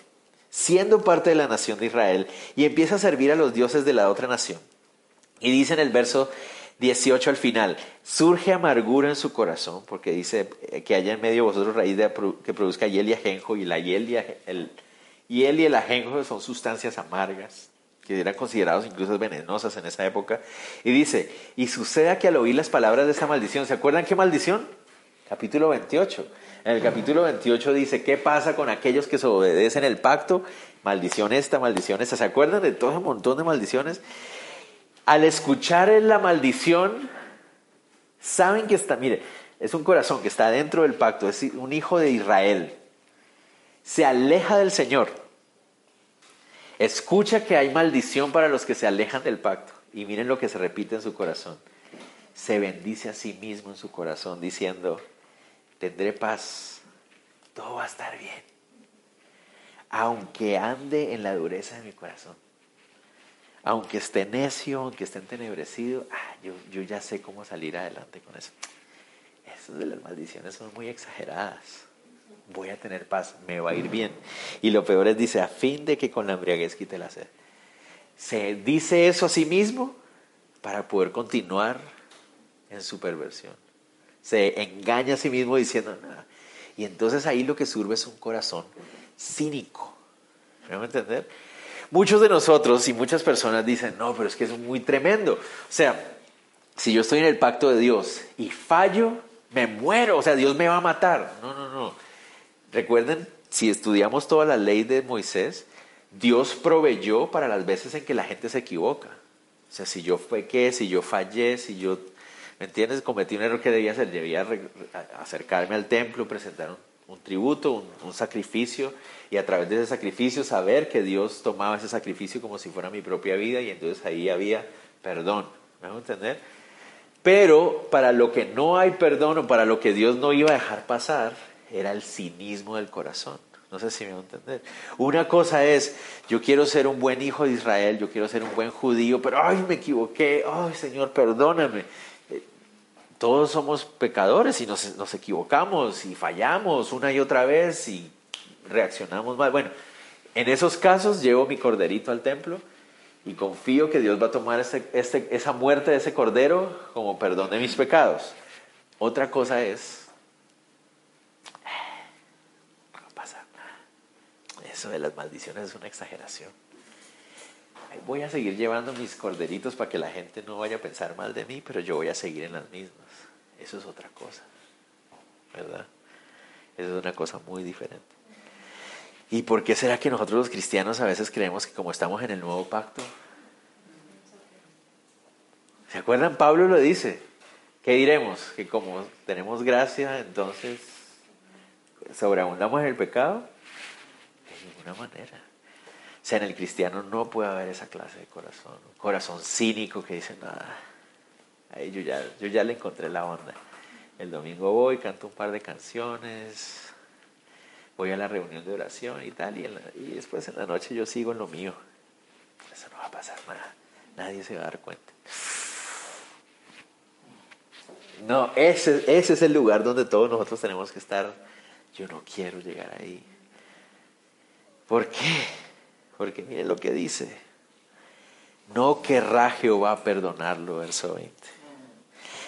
siendo parte de la nación de Israel, y empieza a servir a los dioses de la otra nación. Y dice en el verso 18 al final, surge amargura en su corazón, porque dice que haya en medio de vosotros raíz que produzca hiel y ajenjo, y la hiel y el, hiel y el ajenjo son sustancias amargas, que eran considerados incluso venenosas en esa época. Y dice, y suceda que al oír las palabras de esa maldición, ¿se acuerdan qué maldición? Capítulo 28 en el capítulo 28 dice, ¿qué pasa con aquellos que se obedecen el pacto? Maldición esta, maldición esta. ¿Se acuerdan de todo un montón de maldiciones? Al escuchar la maldición, saben que está, mire, es un corazón que está dentro del pacto, es un hijo de Israel. Se aleja del Señor. Escucha que hay maldición para los que se alejan del pacto. Y miren lo que se repite en su corazón. Se bendice a sí mismo en su corazón diciendo, tendré paz, todo va a estar bien. Aunque ande en la dureza de mi corazón, aunque esté necio, aunque esté entenebrecido, ah, yo, yo ya sé cómo salir adelante con eso. Esas de las maldiciones son muy exageradas. Voy a tener paz, me va a ir bien. Y lo peor es, dice, a fin de que con la embriaguez quite la sed. Se dice eso a sí mismo para poder continuar en su perversión Se engaña a sí mismo diciendo nada. Y entonces ahí lo que surge es un corazón cínico. ¿Me van a entender? Muchos de nosotros y muchas personas dicen, no, pero es que es muy tremendo. O sea, si yo estoy en el pacto de Dios y fallo, me muero. O sea, Dios me va a matar. No, no, no. Recuerden, si estudiamos toda la ley de Moisés, Dios proveyó para las veces en que la gente se equivoca. O sea, si yo fue qué, si yo fallé, si yo, ¿me entiendes? Cometí un error que debía hacer, debía acercarme al templo, presentar un, tributo, un, sacrificio, y a través de ese sacrificio saber que Dios tomaba ese sacrificio como si fuera mi propia vida, y entonces ahí había perdón. ¿Me a entender? Pero para lo que no hay perdón o para lo que Dios no iba a dejar pasar, era el cinismo del corazón. No sé si me va a entender. Una cosa es, yo quiero ser un buen hijo de Israel, yo quiero ser un buen judío, pero ay, me equivoqué, ay Señor, perdóname. Eh, todos somos pecadores y nos, nos equivocamos y fallamos una y otra vez y reaccionamos mal. Bueno, en esos casos llevo mi corderito al templo y confío que Dios va a tomar ese, esa muerte de ese cordero como perdón de mis pecados. Otra cosa es Eso de las maldiciones es una exageración. Voy a seguir llevando mis corderitos para que la gente no vaya a pensar mal de mí, pero yo voy a seguir en las mismas. Eso es otra cosa. ¿Verdad? Eso es una cosa muy diferente. ¿Y por qué será que nosotros los cristianos a veces creemos que como estamos en el nuevo pacto? ¿Se acuerdan? Pablo lo dice. ¿Qué diremos? Que como tenemos gracia, entonces sobreabundamos en el pecado ninguna manera. O sea, en el cristiano no puede haber esa clase de corazón, corazón cínico que dice, nada, ahí yo ya, yo ya le encontré la onda. El domingo voy, canto un par de canciones, voy a la reunión de oración y tal, y, después en la noche yo sigo en lo mío. Eso no va a pasar nada, nadie se va a dar cuenta. No, ese es el lugar donde todos nosotros tenemos que estar. Yo no quiero llegar ahí. ¿Por qué? Porque miren lo que dice. No querrá Jehová perdonarlo, verso 20.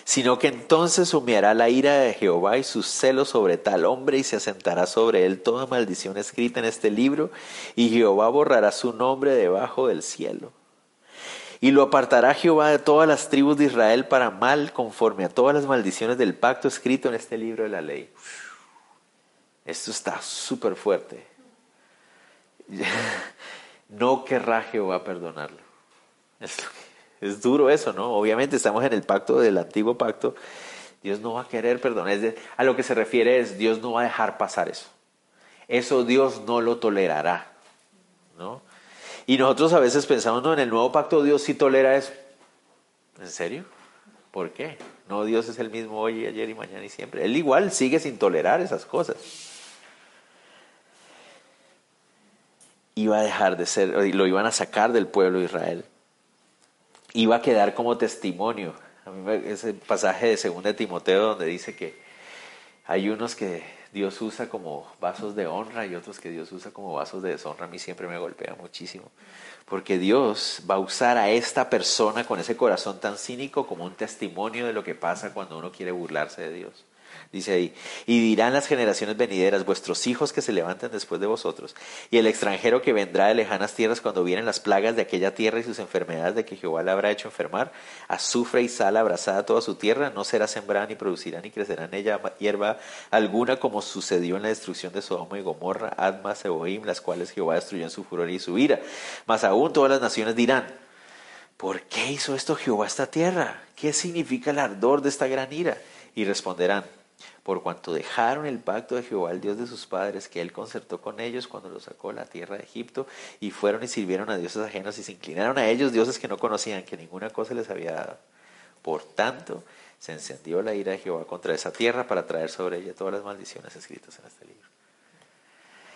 Sino que entonces humeará la ira de Jehová y su celo sobre tal hombre y se asentará sobre él toda maldición escrita en este libro y Jehová borrará su nombre debajo del cielo. Y lo apartará Jehová de todas las tribus de Israel para mal conforme a todas las maldiciones del pacto escrito en este libro de la ley. Esto está súper fuerte. no querrá Jehová perdonarlo. Es, duro eso, ¿no? Obviamente estamos en el pacto del antiguo pacto. Dios no va a querer perdonar. a lo que se refiere es Dios no va a dejar pasar eso. Eso Dios no lo tolerará, ¿no? Y nosotros a veces pensamos, no, en el nuevo pacto Dios sí tolera eso. ¿En serio? ¿Por qué? No, Dios es el mismo hoy, ayer y mañana y siempre. Él igual sigue sin tolerar esas cosas. Iba a dejar de ser, lo iban a sacar del pueblo de Israel. Iba a quedar como testimonio. A mí ese pasaje de 2 Timoteo donde dice que hay unos que Dios usa como vasos de honra y otros que Dios usa como vasos de deshonra. A mí siempre me golpea muchísimo. Porque Dios va a usar a esta persona con ese corazón tan cínico como un testimonio de lo que pasa cuando uno quiere burlarse de Dios dice ahí, y dirán las generaciones venideras, vuestros hijos que se levanten después de vosotros, y el extranjero que vendrá de lejanas tierras cuando vienen las plagas de aquella tierra y sus enfermedades de que Jehová le habrá hecho enfermar, azufre y sal abrazada toda su tierra, no será sembrada ni producirá ni crecerá en ella hierba alguna como sucedió en la destrucción de Sodoma y Gomorra, Adma, Seboim, las cuales Jehová destruyó en su furor y su ira. Mas aún todas las naciones dirán, ¿por qué hizo esto Jehová esta tierra? ¿Qué significa el ardor de esta gran ira? Y responderán, por cuanto dejaron el pacto de Jehová, el Dios de sus padres, que él concertó con ellos cuando los sacó de la tierra de Egipto, y fueron y sirvieron a dioses ajenos y se inclinaron a ellos, dioses que no conocían, que ninguna cosa les había dado. Por tanto, se encendió la ira de Jehová contra esa tierra para traer sobre ella todas las maldiciones escritas en este libro.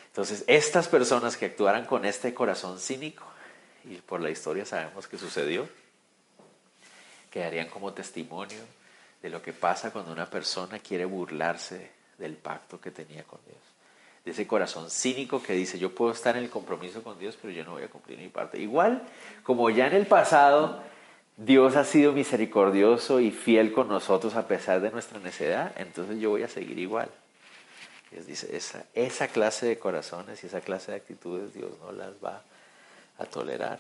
Entonces, estas personas que actuaran con este corazón cínico, y por la historia sabemos que sucedió, quedarían como testimonio de lo que pasa cuando una persona quiere burlarse del pacto que tenía con Dios. De ese corazón cínico que dice, yo puedo estar en el compromiso con Dios, pero yo no voy a cumplir mi parte. Igual, como ya en el pasado Dios ha sido misericordioso y fiel con nosotros a pesar de nuestra necedad, entonces yo voy a seguir igual. Dios dice, esa, esa clase de corazones y esa clase de actitudes Dios no las va a tolerar.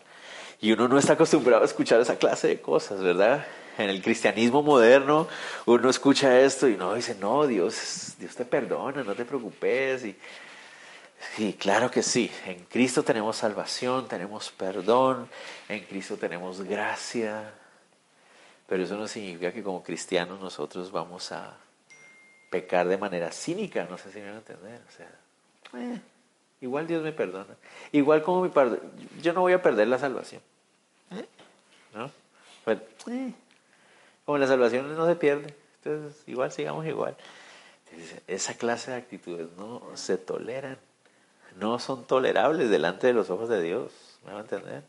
Y uno no está acostumbrado a escuchar esa clase de cosas, ¿verdad? En el cristianismo moderno uno escucha esto y no dice, no, Dios, Dios te perdona, no te preocupes. Y, claro que sí, en Cristo tenemos salvación, tenemos perdón, en Cristo tenemos gracia, pero eso no significa que como cristianos nosotros vamos a pecar de manera cínica, no sé si me van a entender. Eh, igual Dios me perdona. Igual como mi yo no voy a perder la salvación. ¿No? Pues, eh, como la salvación no se pierde, entonces igual sigamos igual. esa clase de actitudes no se toleran, no son tolerables delante de los ojos de Dios. ¿Me va a entender?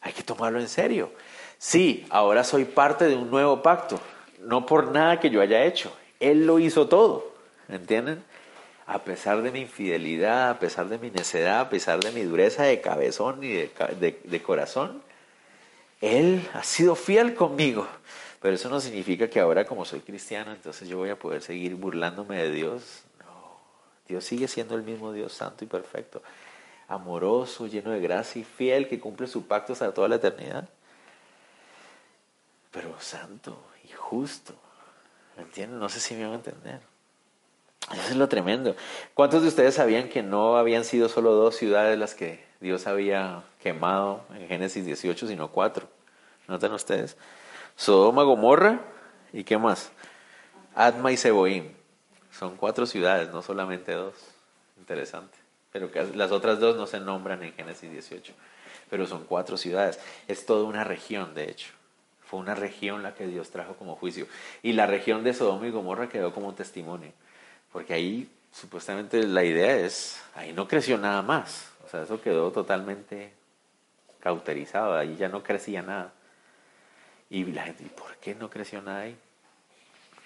Hay que tomarlo en serio. Sí, ahora soy parte de un nuevo pacto, no por nada que yo haya hecho. Él lo hizo todo, ¿entienden? A pesar de mi infidelidad, a pesar de mi necedad, a pesar de mi dureza de cabezón y de, de corazón, Él ha sido fiel conmigo. Pero eso no significa que ahora como soy cristiano, entonces yo voy a poder seguir burlándome de Dios. No, Dios sigue siendo el mismo Dios santo y perfecto, amoroso, lleno de gracia y fiel, que cumple su pacto hasta toda la eternidad. Pero santo y justo. ¿Me entienden? No sé si me van a entender. Eso es lo tremendo. ¿Cuántos de ustedes sabían que no habían sido solo dos ciudades las que Dios había quemado en Génesis 18, sino cuatro? ¿Notan ustedes? Sodoma, Gomorra y qué más? Adma y Seboim. Son cuatro ciudades, no solamente dos. Interesante. Pero las otras dos no se nombran en Génesis 18. Pero son cuatro ciudades. Es toda una región, de hecho. Fue una región la que Dios trajo como juicio. Y la región de Sodoma y Gomorra quedó como testimonio. Porque ahí supuestamente la idea es, ahí no creció nada más. O sea, eso quedó totalmente cauterizado. Ahí ya no crecía nada. Y la gente, ¿y por qué no creció nada ahí?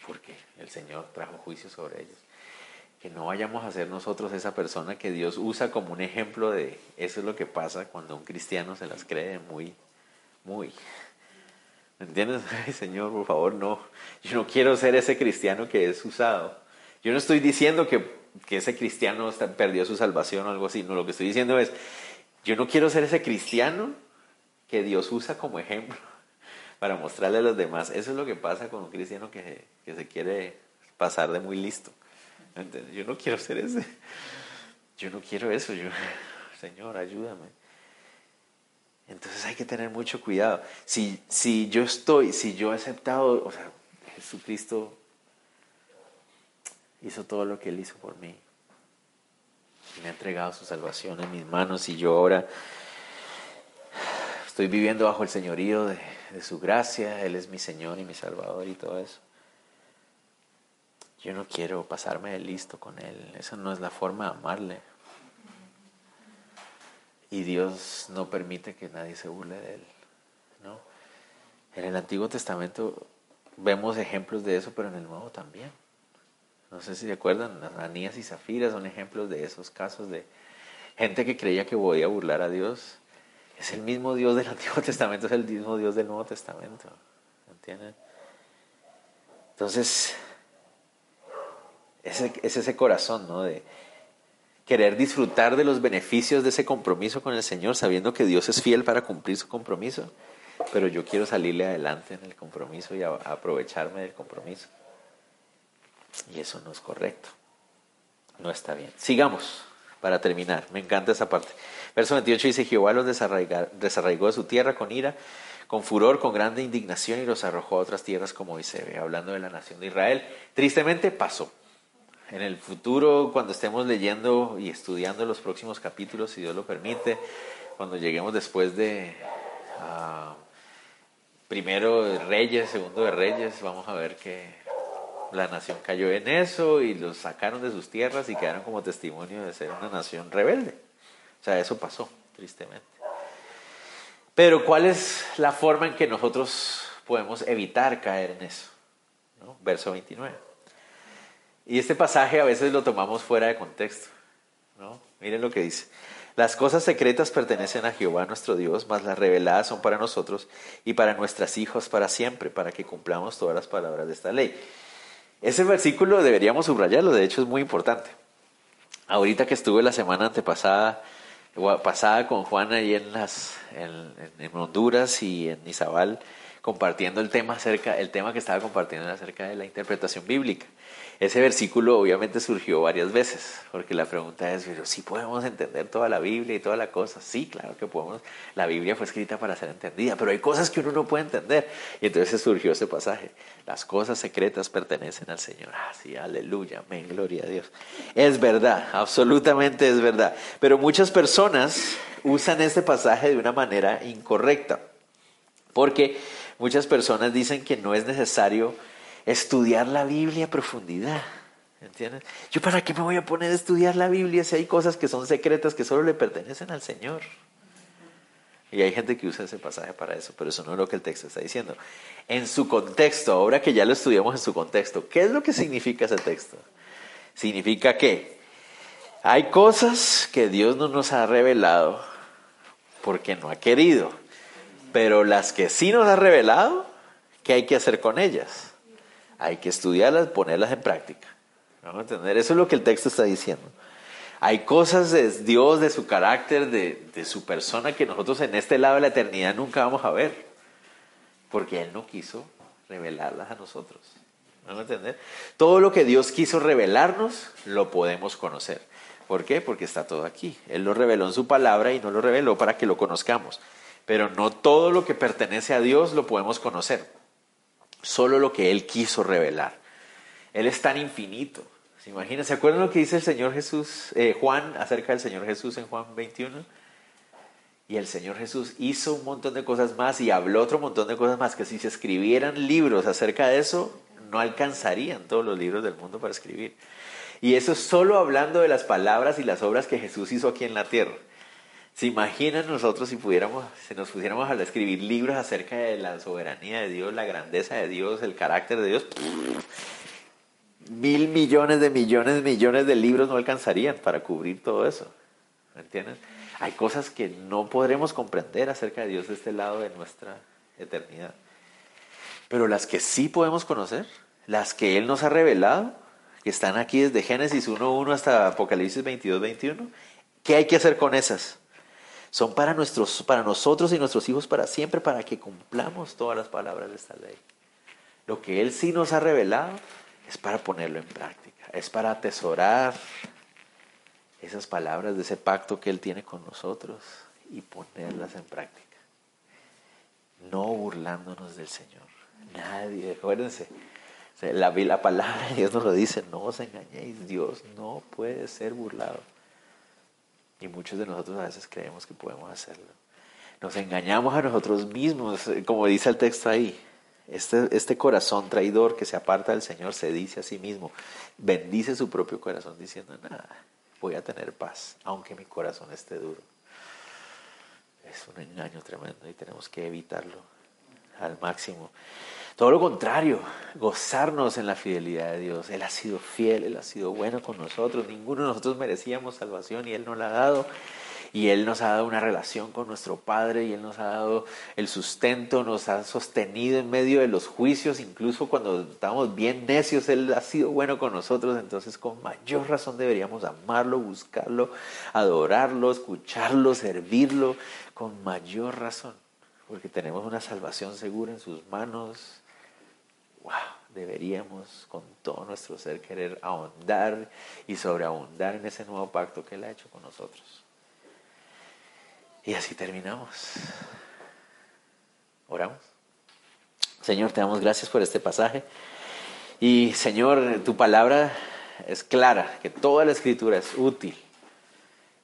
Porque el Señor trajo juicio sobre ellos. Que no vayamos a ser nosotros esa persona que Dios usa como un ejemplo de eso es lo que pasa cuando un cristiano se las cree muy, muy. ¿Me entiendes? Ay, Señor, por favor, no. Yo no quiero ser ese cristiano que es usado. Yo no estoy diciendo que, que ese cristiano perdió su salvación o algo así. No, lo que estoy diciendo es, yo no quiero ser ese cristiano que Dios usa como ejemplo para mostrarle a los demás. Eso es lo que pasa con un cristiano que, se quiere pasar de muy listo. Yo no quiero ser ese. Yo no quiero eso. Yo, Señor, ayúdame. Entonces hay que tener mucho cuidado. Si, si yo estoy, si yo he aceptado, o sea, Jesucristo hizo todo lo que Él hizo por mí. me ha entregado su salvación en mis manos y yo ahora estoy viviendo bajo el señorío de, de su gracia, Él es mi Señor y mi Salvador y todo eso. Yo no quiero pasarme de listo con Él, esa no es la forma de amarle. Y Dios no permite que nadie se burle de Él. ¿no? En el Antiguo Testamento vemos ejemplos de eso, pero en el Nuevo también. No sé si se acuerdan, Anías y Zafira son ejemplos de esos casos de gente que creía que podía burlar a Dios es el mismo Dios del Antiguo Testamento, es el mismo Dios del Nuevo Testamento. ¿Entienden? Entonces, es, es ese corazón, ¿no? De querer disfrutar de los beneficios de ese compromiso con el Señor, sabiendo que Dios es fiel para cumplir su compromiso, pero yo quiero salirle adelante en el compromiso y aprovecharme del compromiso. Y eso no es correcto. No está bien. Sigamos para terminar. Me encanta esa parte. Verso 28 dice, Jehová los desarraigó de su tierra con ira, con furor, con grande indignación y los arrojó a otras tierras como hoy se ve, hablando de la nación de Israel. Tristemente pasó. En el futuro, cuando estemos leyendo y estudiando los próximos capítulos, si Dios lo permite, cuando lleguemos después de uh, primero de Reyes, segundo de Reyes, vamos a ver que la nación cayó en eso y los sacaron de sus tierras y quedaron como testimonio de ser una nación rebelde. O sea, eso pasó, tristemente. Pero ¿cuál es la forma en que nosotros podemos evitar caer en eso? Verso 29. Y este pasaje a veces lo tomamos fuera de contexto. Miren lo que dice. Las cosas secretas pertenecen a Jehová nuestro Dios, mas las reveladas son para nosotros y para nuestras hijos para siempre, para que cumplamos todas las palabras de esta ley. Ese versículo deberíamos subrayarlo, de hecho es muy importante. Ahorita que estuve la semana antepasada, pasada con Juan ahí en, las, en, Honduras y en Izabal, compartiendo el tema acerca, el tema que estaba compartiendo acerca de la interpretación bíblica. Ese versículo obviamente surgió varias veces, porque la pregunta es, si podemos entender toda la Biblia y toda la cosa. Sí, claro que podemos. La Biblia fue escrita para ser entendida, pero hay cosas que uno no puede entender. Y entonces surgió ese pasaje. Las cosas secretas pertenecen al Señor. Ah, sí, aleluya, amén, gloria a Dios. Es verdad, absolutamente es verdad. Pero muchas personas usan este pasaje de una manera incorrecta, porque muchas personas dicen que no es necesario estudiar la Biblia a profundidad. ¿Entiendes? Yo para qué me voy a poner a estudiar la Biblia si hay cosas que son secretas que solo le pertenecen al Señor. Y hay gente que usa ese pasaje para eso, pero eso no es lo que el texto está diciendo. En su contexto, ahora que ya lo estudiamos en su contexto, ¿qué es lo que significa ese texto? Significa que hay cosas que Dios no nos ha revelado porque no ha querido, pero las que sí nos ha revelado, ¿qué hay que hacer con ellas? Hay que estudiarlas, ponerlas en práctica. Vamos a entender, eso es lo que el texto está diciendo. Hay cosas de Dios, de su carácter, de, su persona que nosotros en este lado de la eternidad nunca vamos a ver, porque Él no quiso revelarlas a nosotros. ¿Vamos a entender? Todo lo que Dios quiso revelarnos, lo podemos conocer. ¿Por qué? Porque está todo aquí. Él lo reveló en su palabra y no lo reveló para que lo conozcamos. Pero no todo lo que pertenece a Dios lo podemos conocer solo lo que Él quiso revelar. Él es tan infinito. ¿Se imaginan? ¿Se acuerdan lo que dice el Señor Jesús, eh, Juan, acerca del Señor Jesús en Juan 21? Y el Señor Jesús hizo un montón de cosas más y habló otro montón de cosas más que si se escribieran libros acerca de eso, no alcanzarían todos los libros del mundo para escribir. Y eso solo hablando de las palabras y las obras que Jesús hizo aquí en la tierra. ¿Se imaginan nosotros si pudiéramos, si nos pusiéramos a escribir libros acerca de la soberanía de Dios, la grandeza de Dios, el carácter de Dios? Mil millones de millones de millones de libros no alcanzarían para cubrir todo eso. ¿Me entienden? Hay cosas que no podremos comprender acerca de Dios de este lado de nuestra eternidad. Pero las que sí podemos conocer, las que Él nos ha revelado, que están aquí desde Génesis 1.1 hasta Apocalipsis 22.21, ¿qué hay que hacer con esas? Son para, nuestros, para nosotros y nuestros hijos para siempre, para que cumplamos todas las palabras de esta ley. Lo que Él sí nos ha revelado es para ponerlo en práctica, es para atesorar esas palabras de ese pacto que Él tiene con nosotros y ponerlas en práctica. No burlándonos del Señor. Nadie, acuérdense, la, la palabra de Dios nos lo dice, no os engañéis, Dios no puede ser burlado. Y muchos de nosotros a veces creemos que podemos hacerlo. Nos engañamos a nosotros mismos, eh, como dice el texto ahí. Este, este corazón traidor que se aparta del Señor se dice a sí mismo, bendice su propio corazón diciendo, nada, voy a tener paz, aunque mi corazón esté duro. Es un engaño tremendo y tenemos que evitarlo al máximo. Todo lo contrario, gozarnos en la fidelidad de Dios. Él ha sido fiel, Él ha sido bueno con nosotros. Ninguno de nosotros merecíamos salvación y Él nos la ha dado. Y Él nos ha dado una relación con nuestro Padre y Él nos ha dado el sustento, nos ha sostenido en medio de los juicios, incluso cuando estamos bien necios, Él ha sido bueno con nosotros, entonces con mayor razón deberíamos amarlo, buscarlo, adorarlo, escucharlo, servirlo, con mayor razón, porque tenemos una salvación segura en sus manos, wow, deberíamos con todo nuestro ser querer ahondar y sobreabundar en ese nuevo pacto que Él ha hecho con nosotros. Y así terminamos. Oramos. Señor, te damos gracias por este pasaje. Y Señor, tu palabra es clara, que toda la escritura es útil,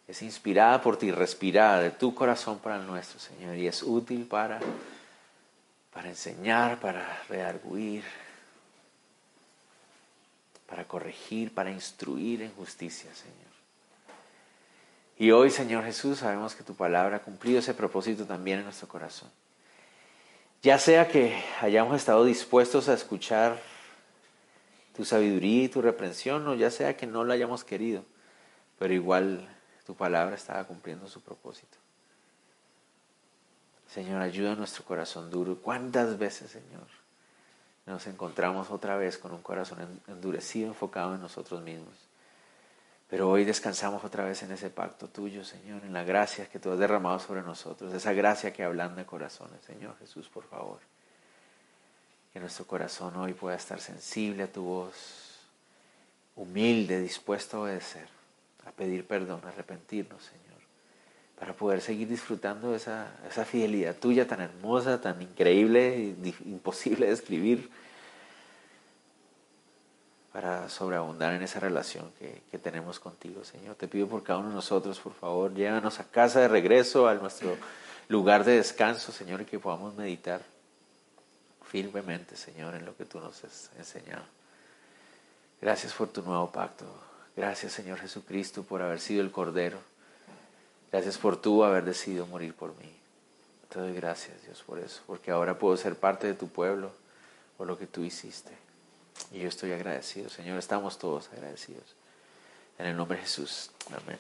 es inspirada por ti, respirada de tu corazón para el nuestro, Señor, y es útil para para enseñar, para redarguir, para corregir, para instruir en justicia, Señor. Y hoy, Señor Jesús, sabemos que tu palabra ha cumplido ese propósito también en nuestro corazón. Ya sea que hayamos estado dispuestos a escuchar tu sabiduría y tu reprensión, o ya sea que no lo hayamos querido, pero igual tu palabra estaba cumpliendo su propósito. Señor, ayuda a nuestro corazón duro. ¿Cuántas veces, Señor, nos encontramos otra vez con un corazón endurecido, enfocado en nosotros mismos? Pero hoy descansamos otra vez en ese pacto tuyo, Señor, en la gracia que tú has derramado sobre nosotros, esa gracia que ablanda corazones, Señor Jesús, por favor. Que nuestro corazón hoy pueda estar sensible a tu voz, humilde, dispuesto a obedecer, a pedir perdón, a arrepentirnos, Señor para poder seguir disfrutando esa, esa fidelidad tuya tan hermosa, tan increíble, imposible de describir, para sobreabundar en esa relación que, que, tenemos contigo, Señor. Te pido por cada uno de nosotros, por favor, llévanos a casa de regreso, a nuestro lugar de descanso, Señor, y que podamos meditar firmemente, Señor, en lo que tú nos has enseñado. Gracias por tu nuevo pacto. Gracias, Señor Jesucristo, por haber sido el Cordero Gracias por tú haber decidido morir por mí. Te doy gracias, Dios, por eso, porque ahora puedo ser parte de tu pueblo por lo que tú hiciste. Y yo estoy agradecido, Señor, estamos todos agradecidos. En el nombre de Jesús. Amén.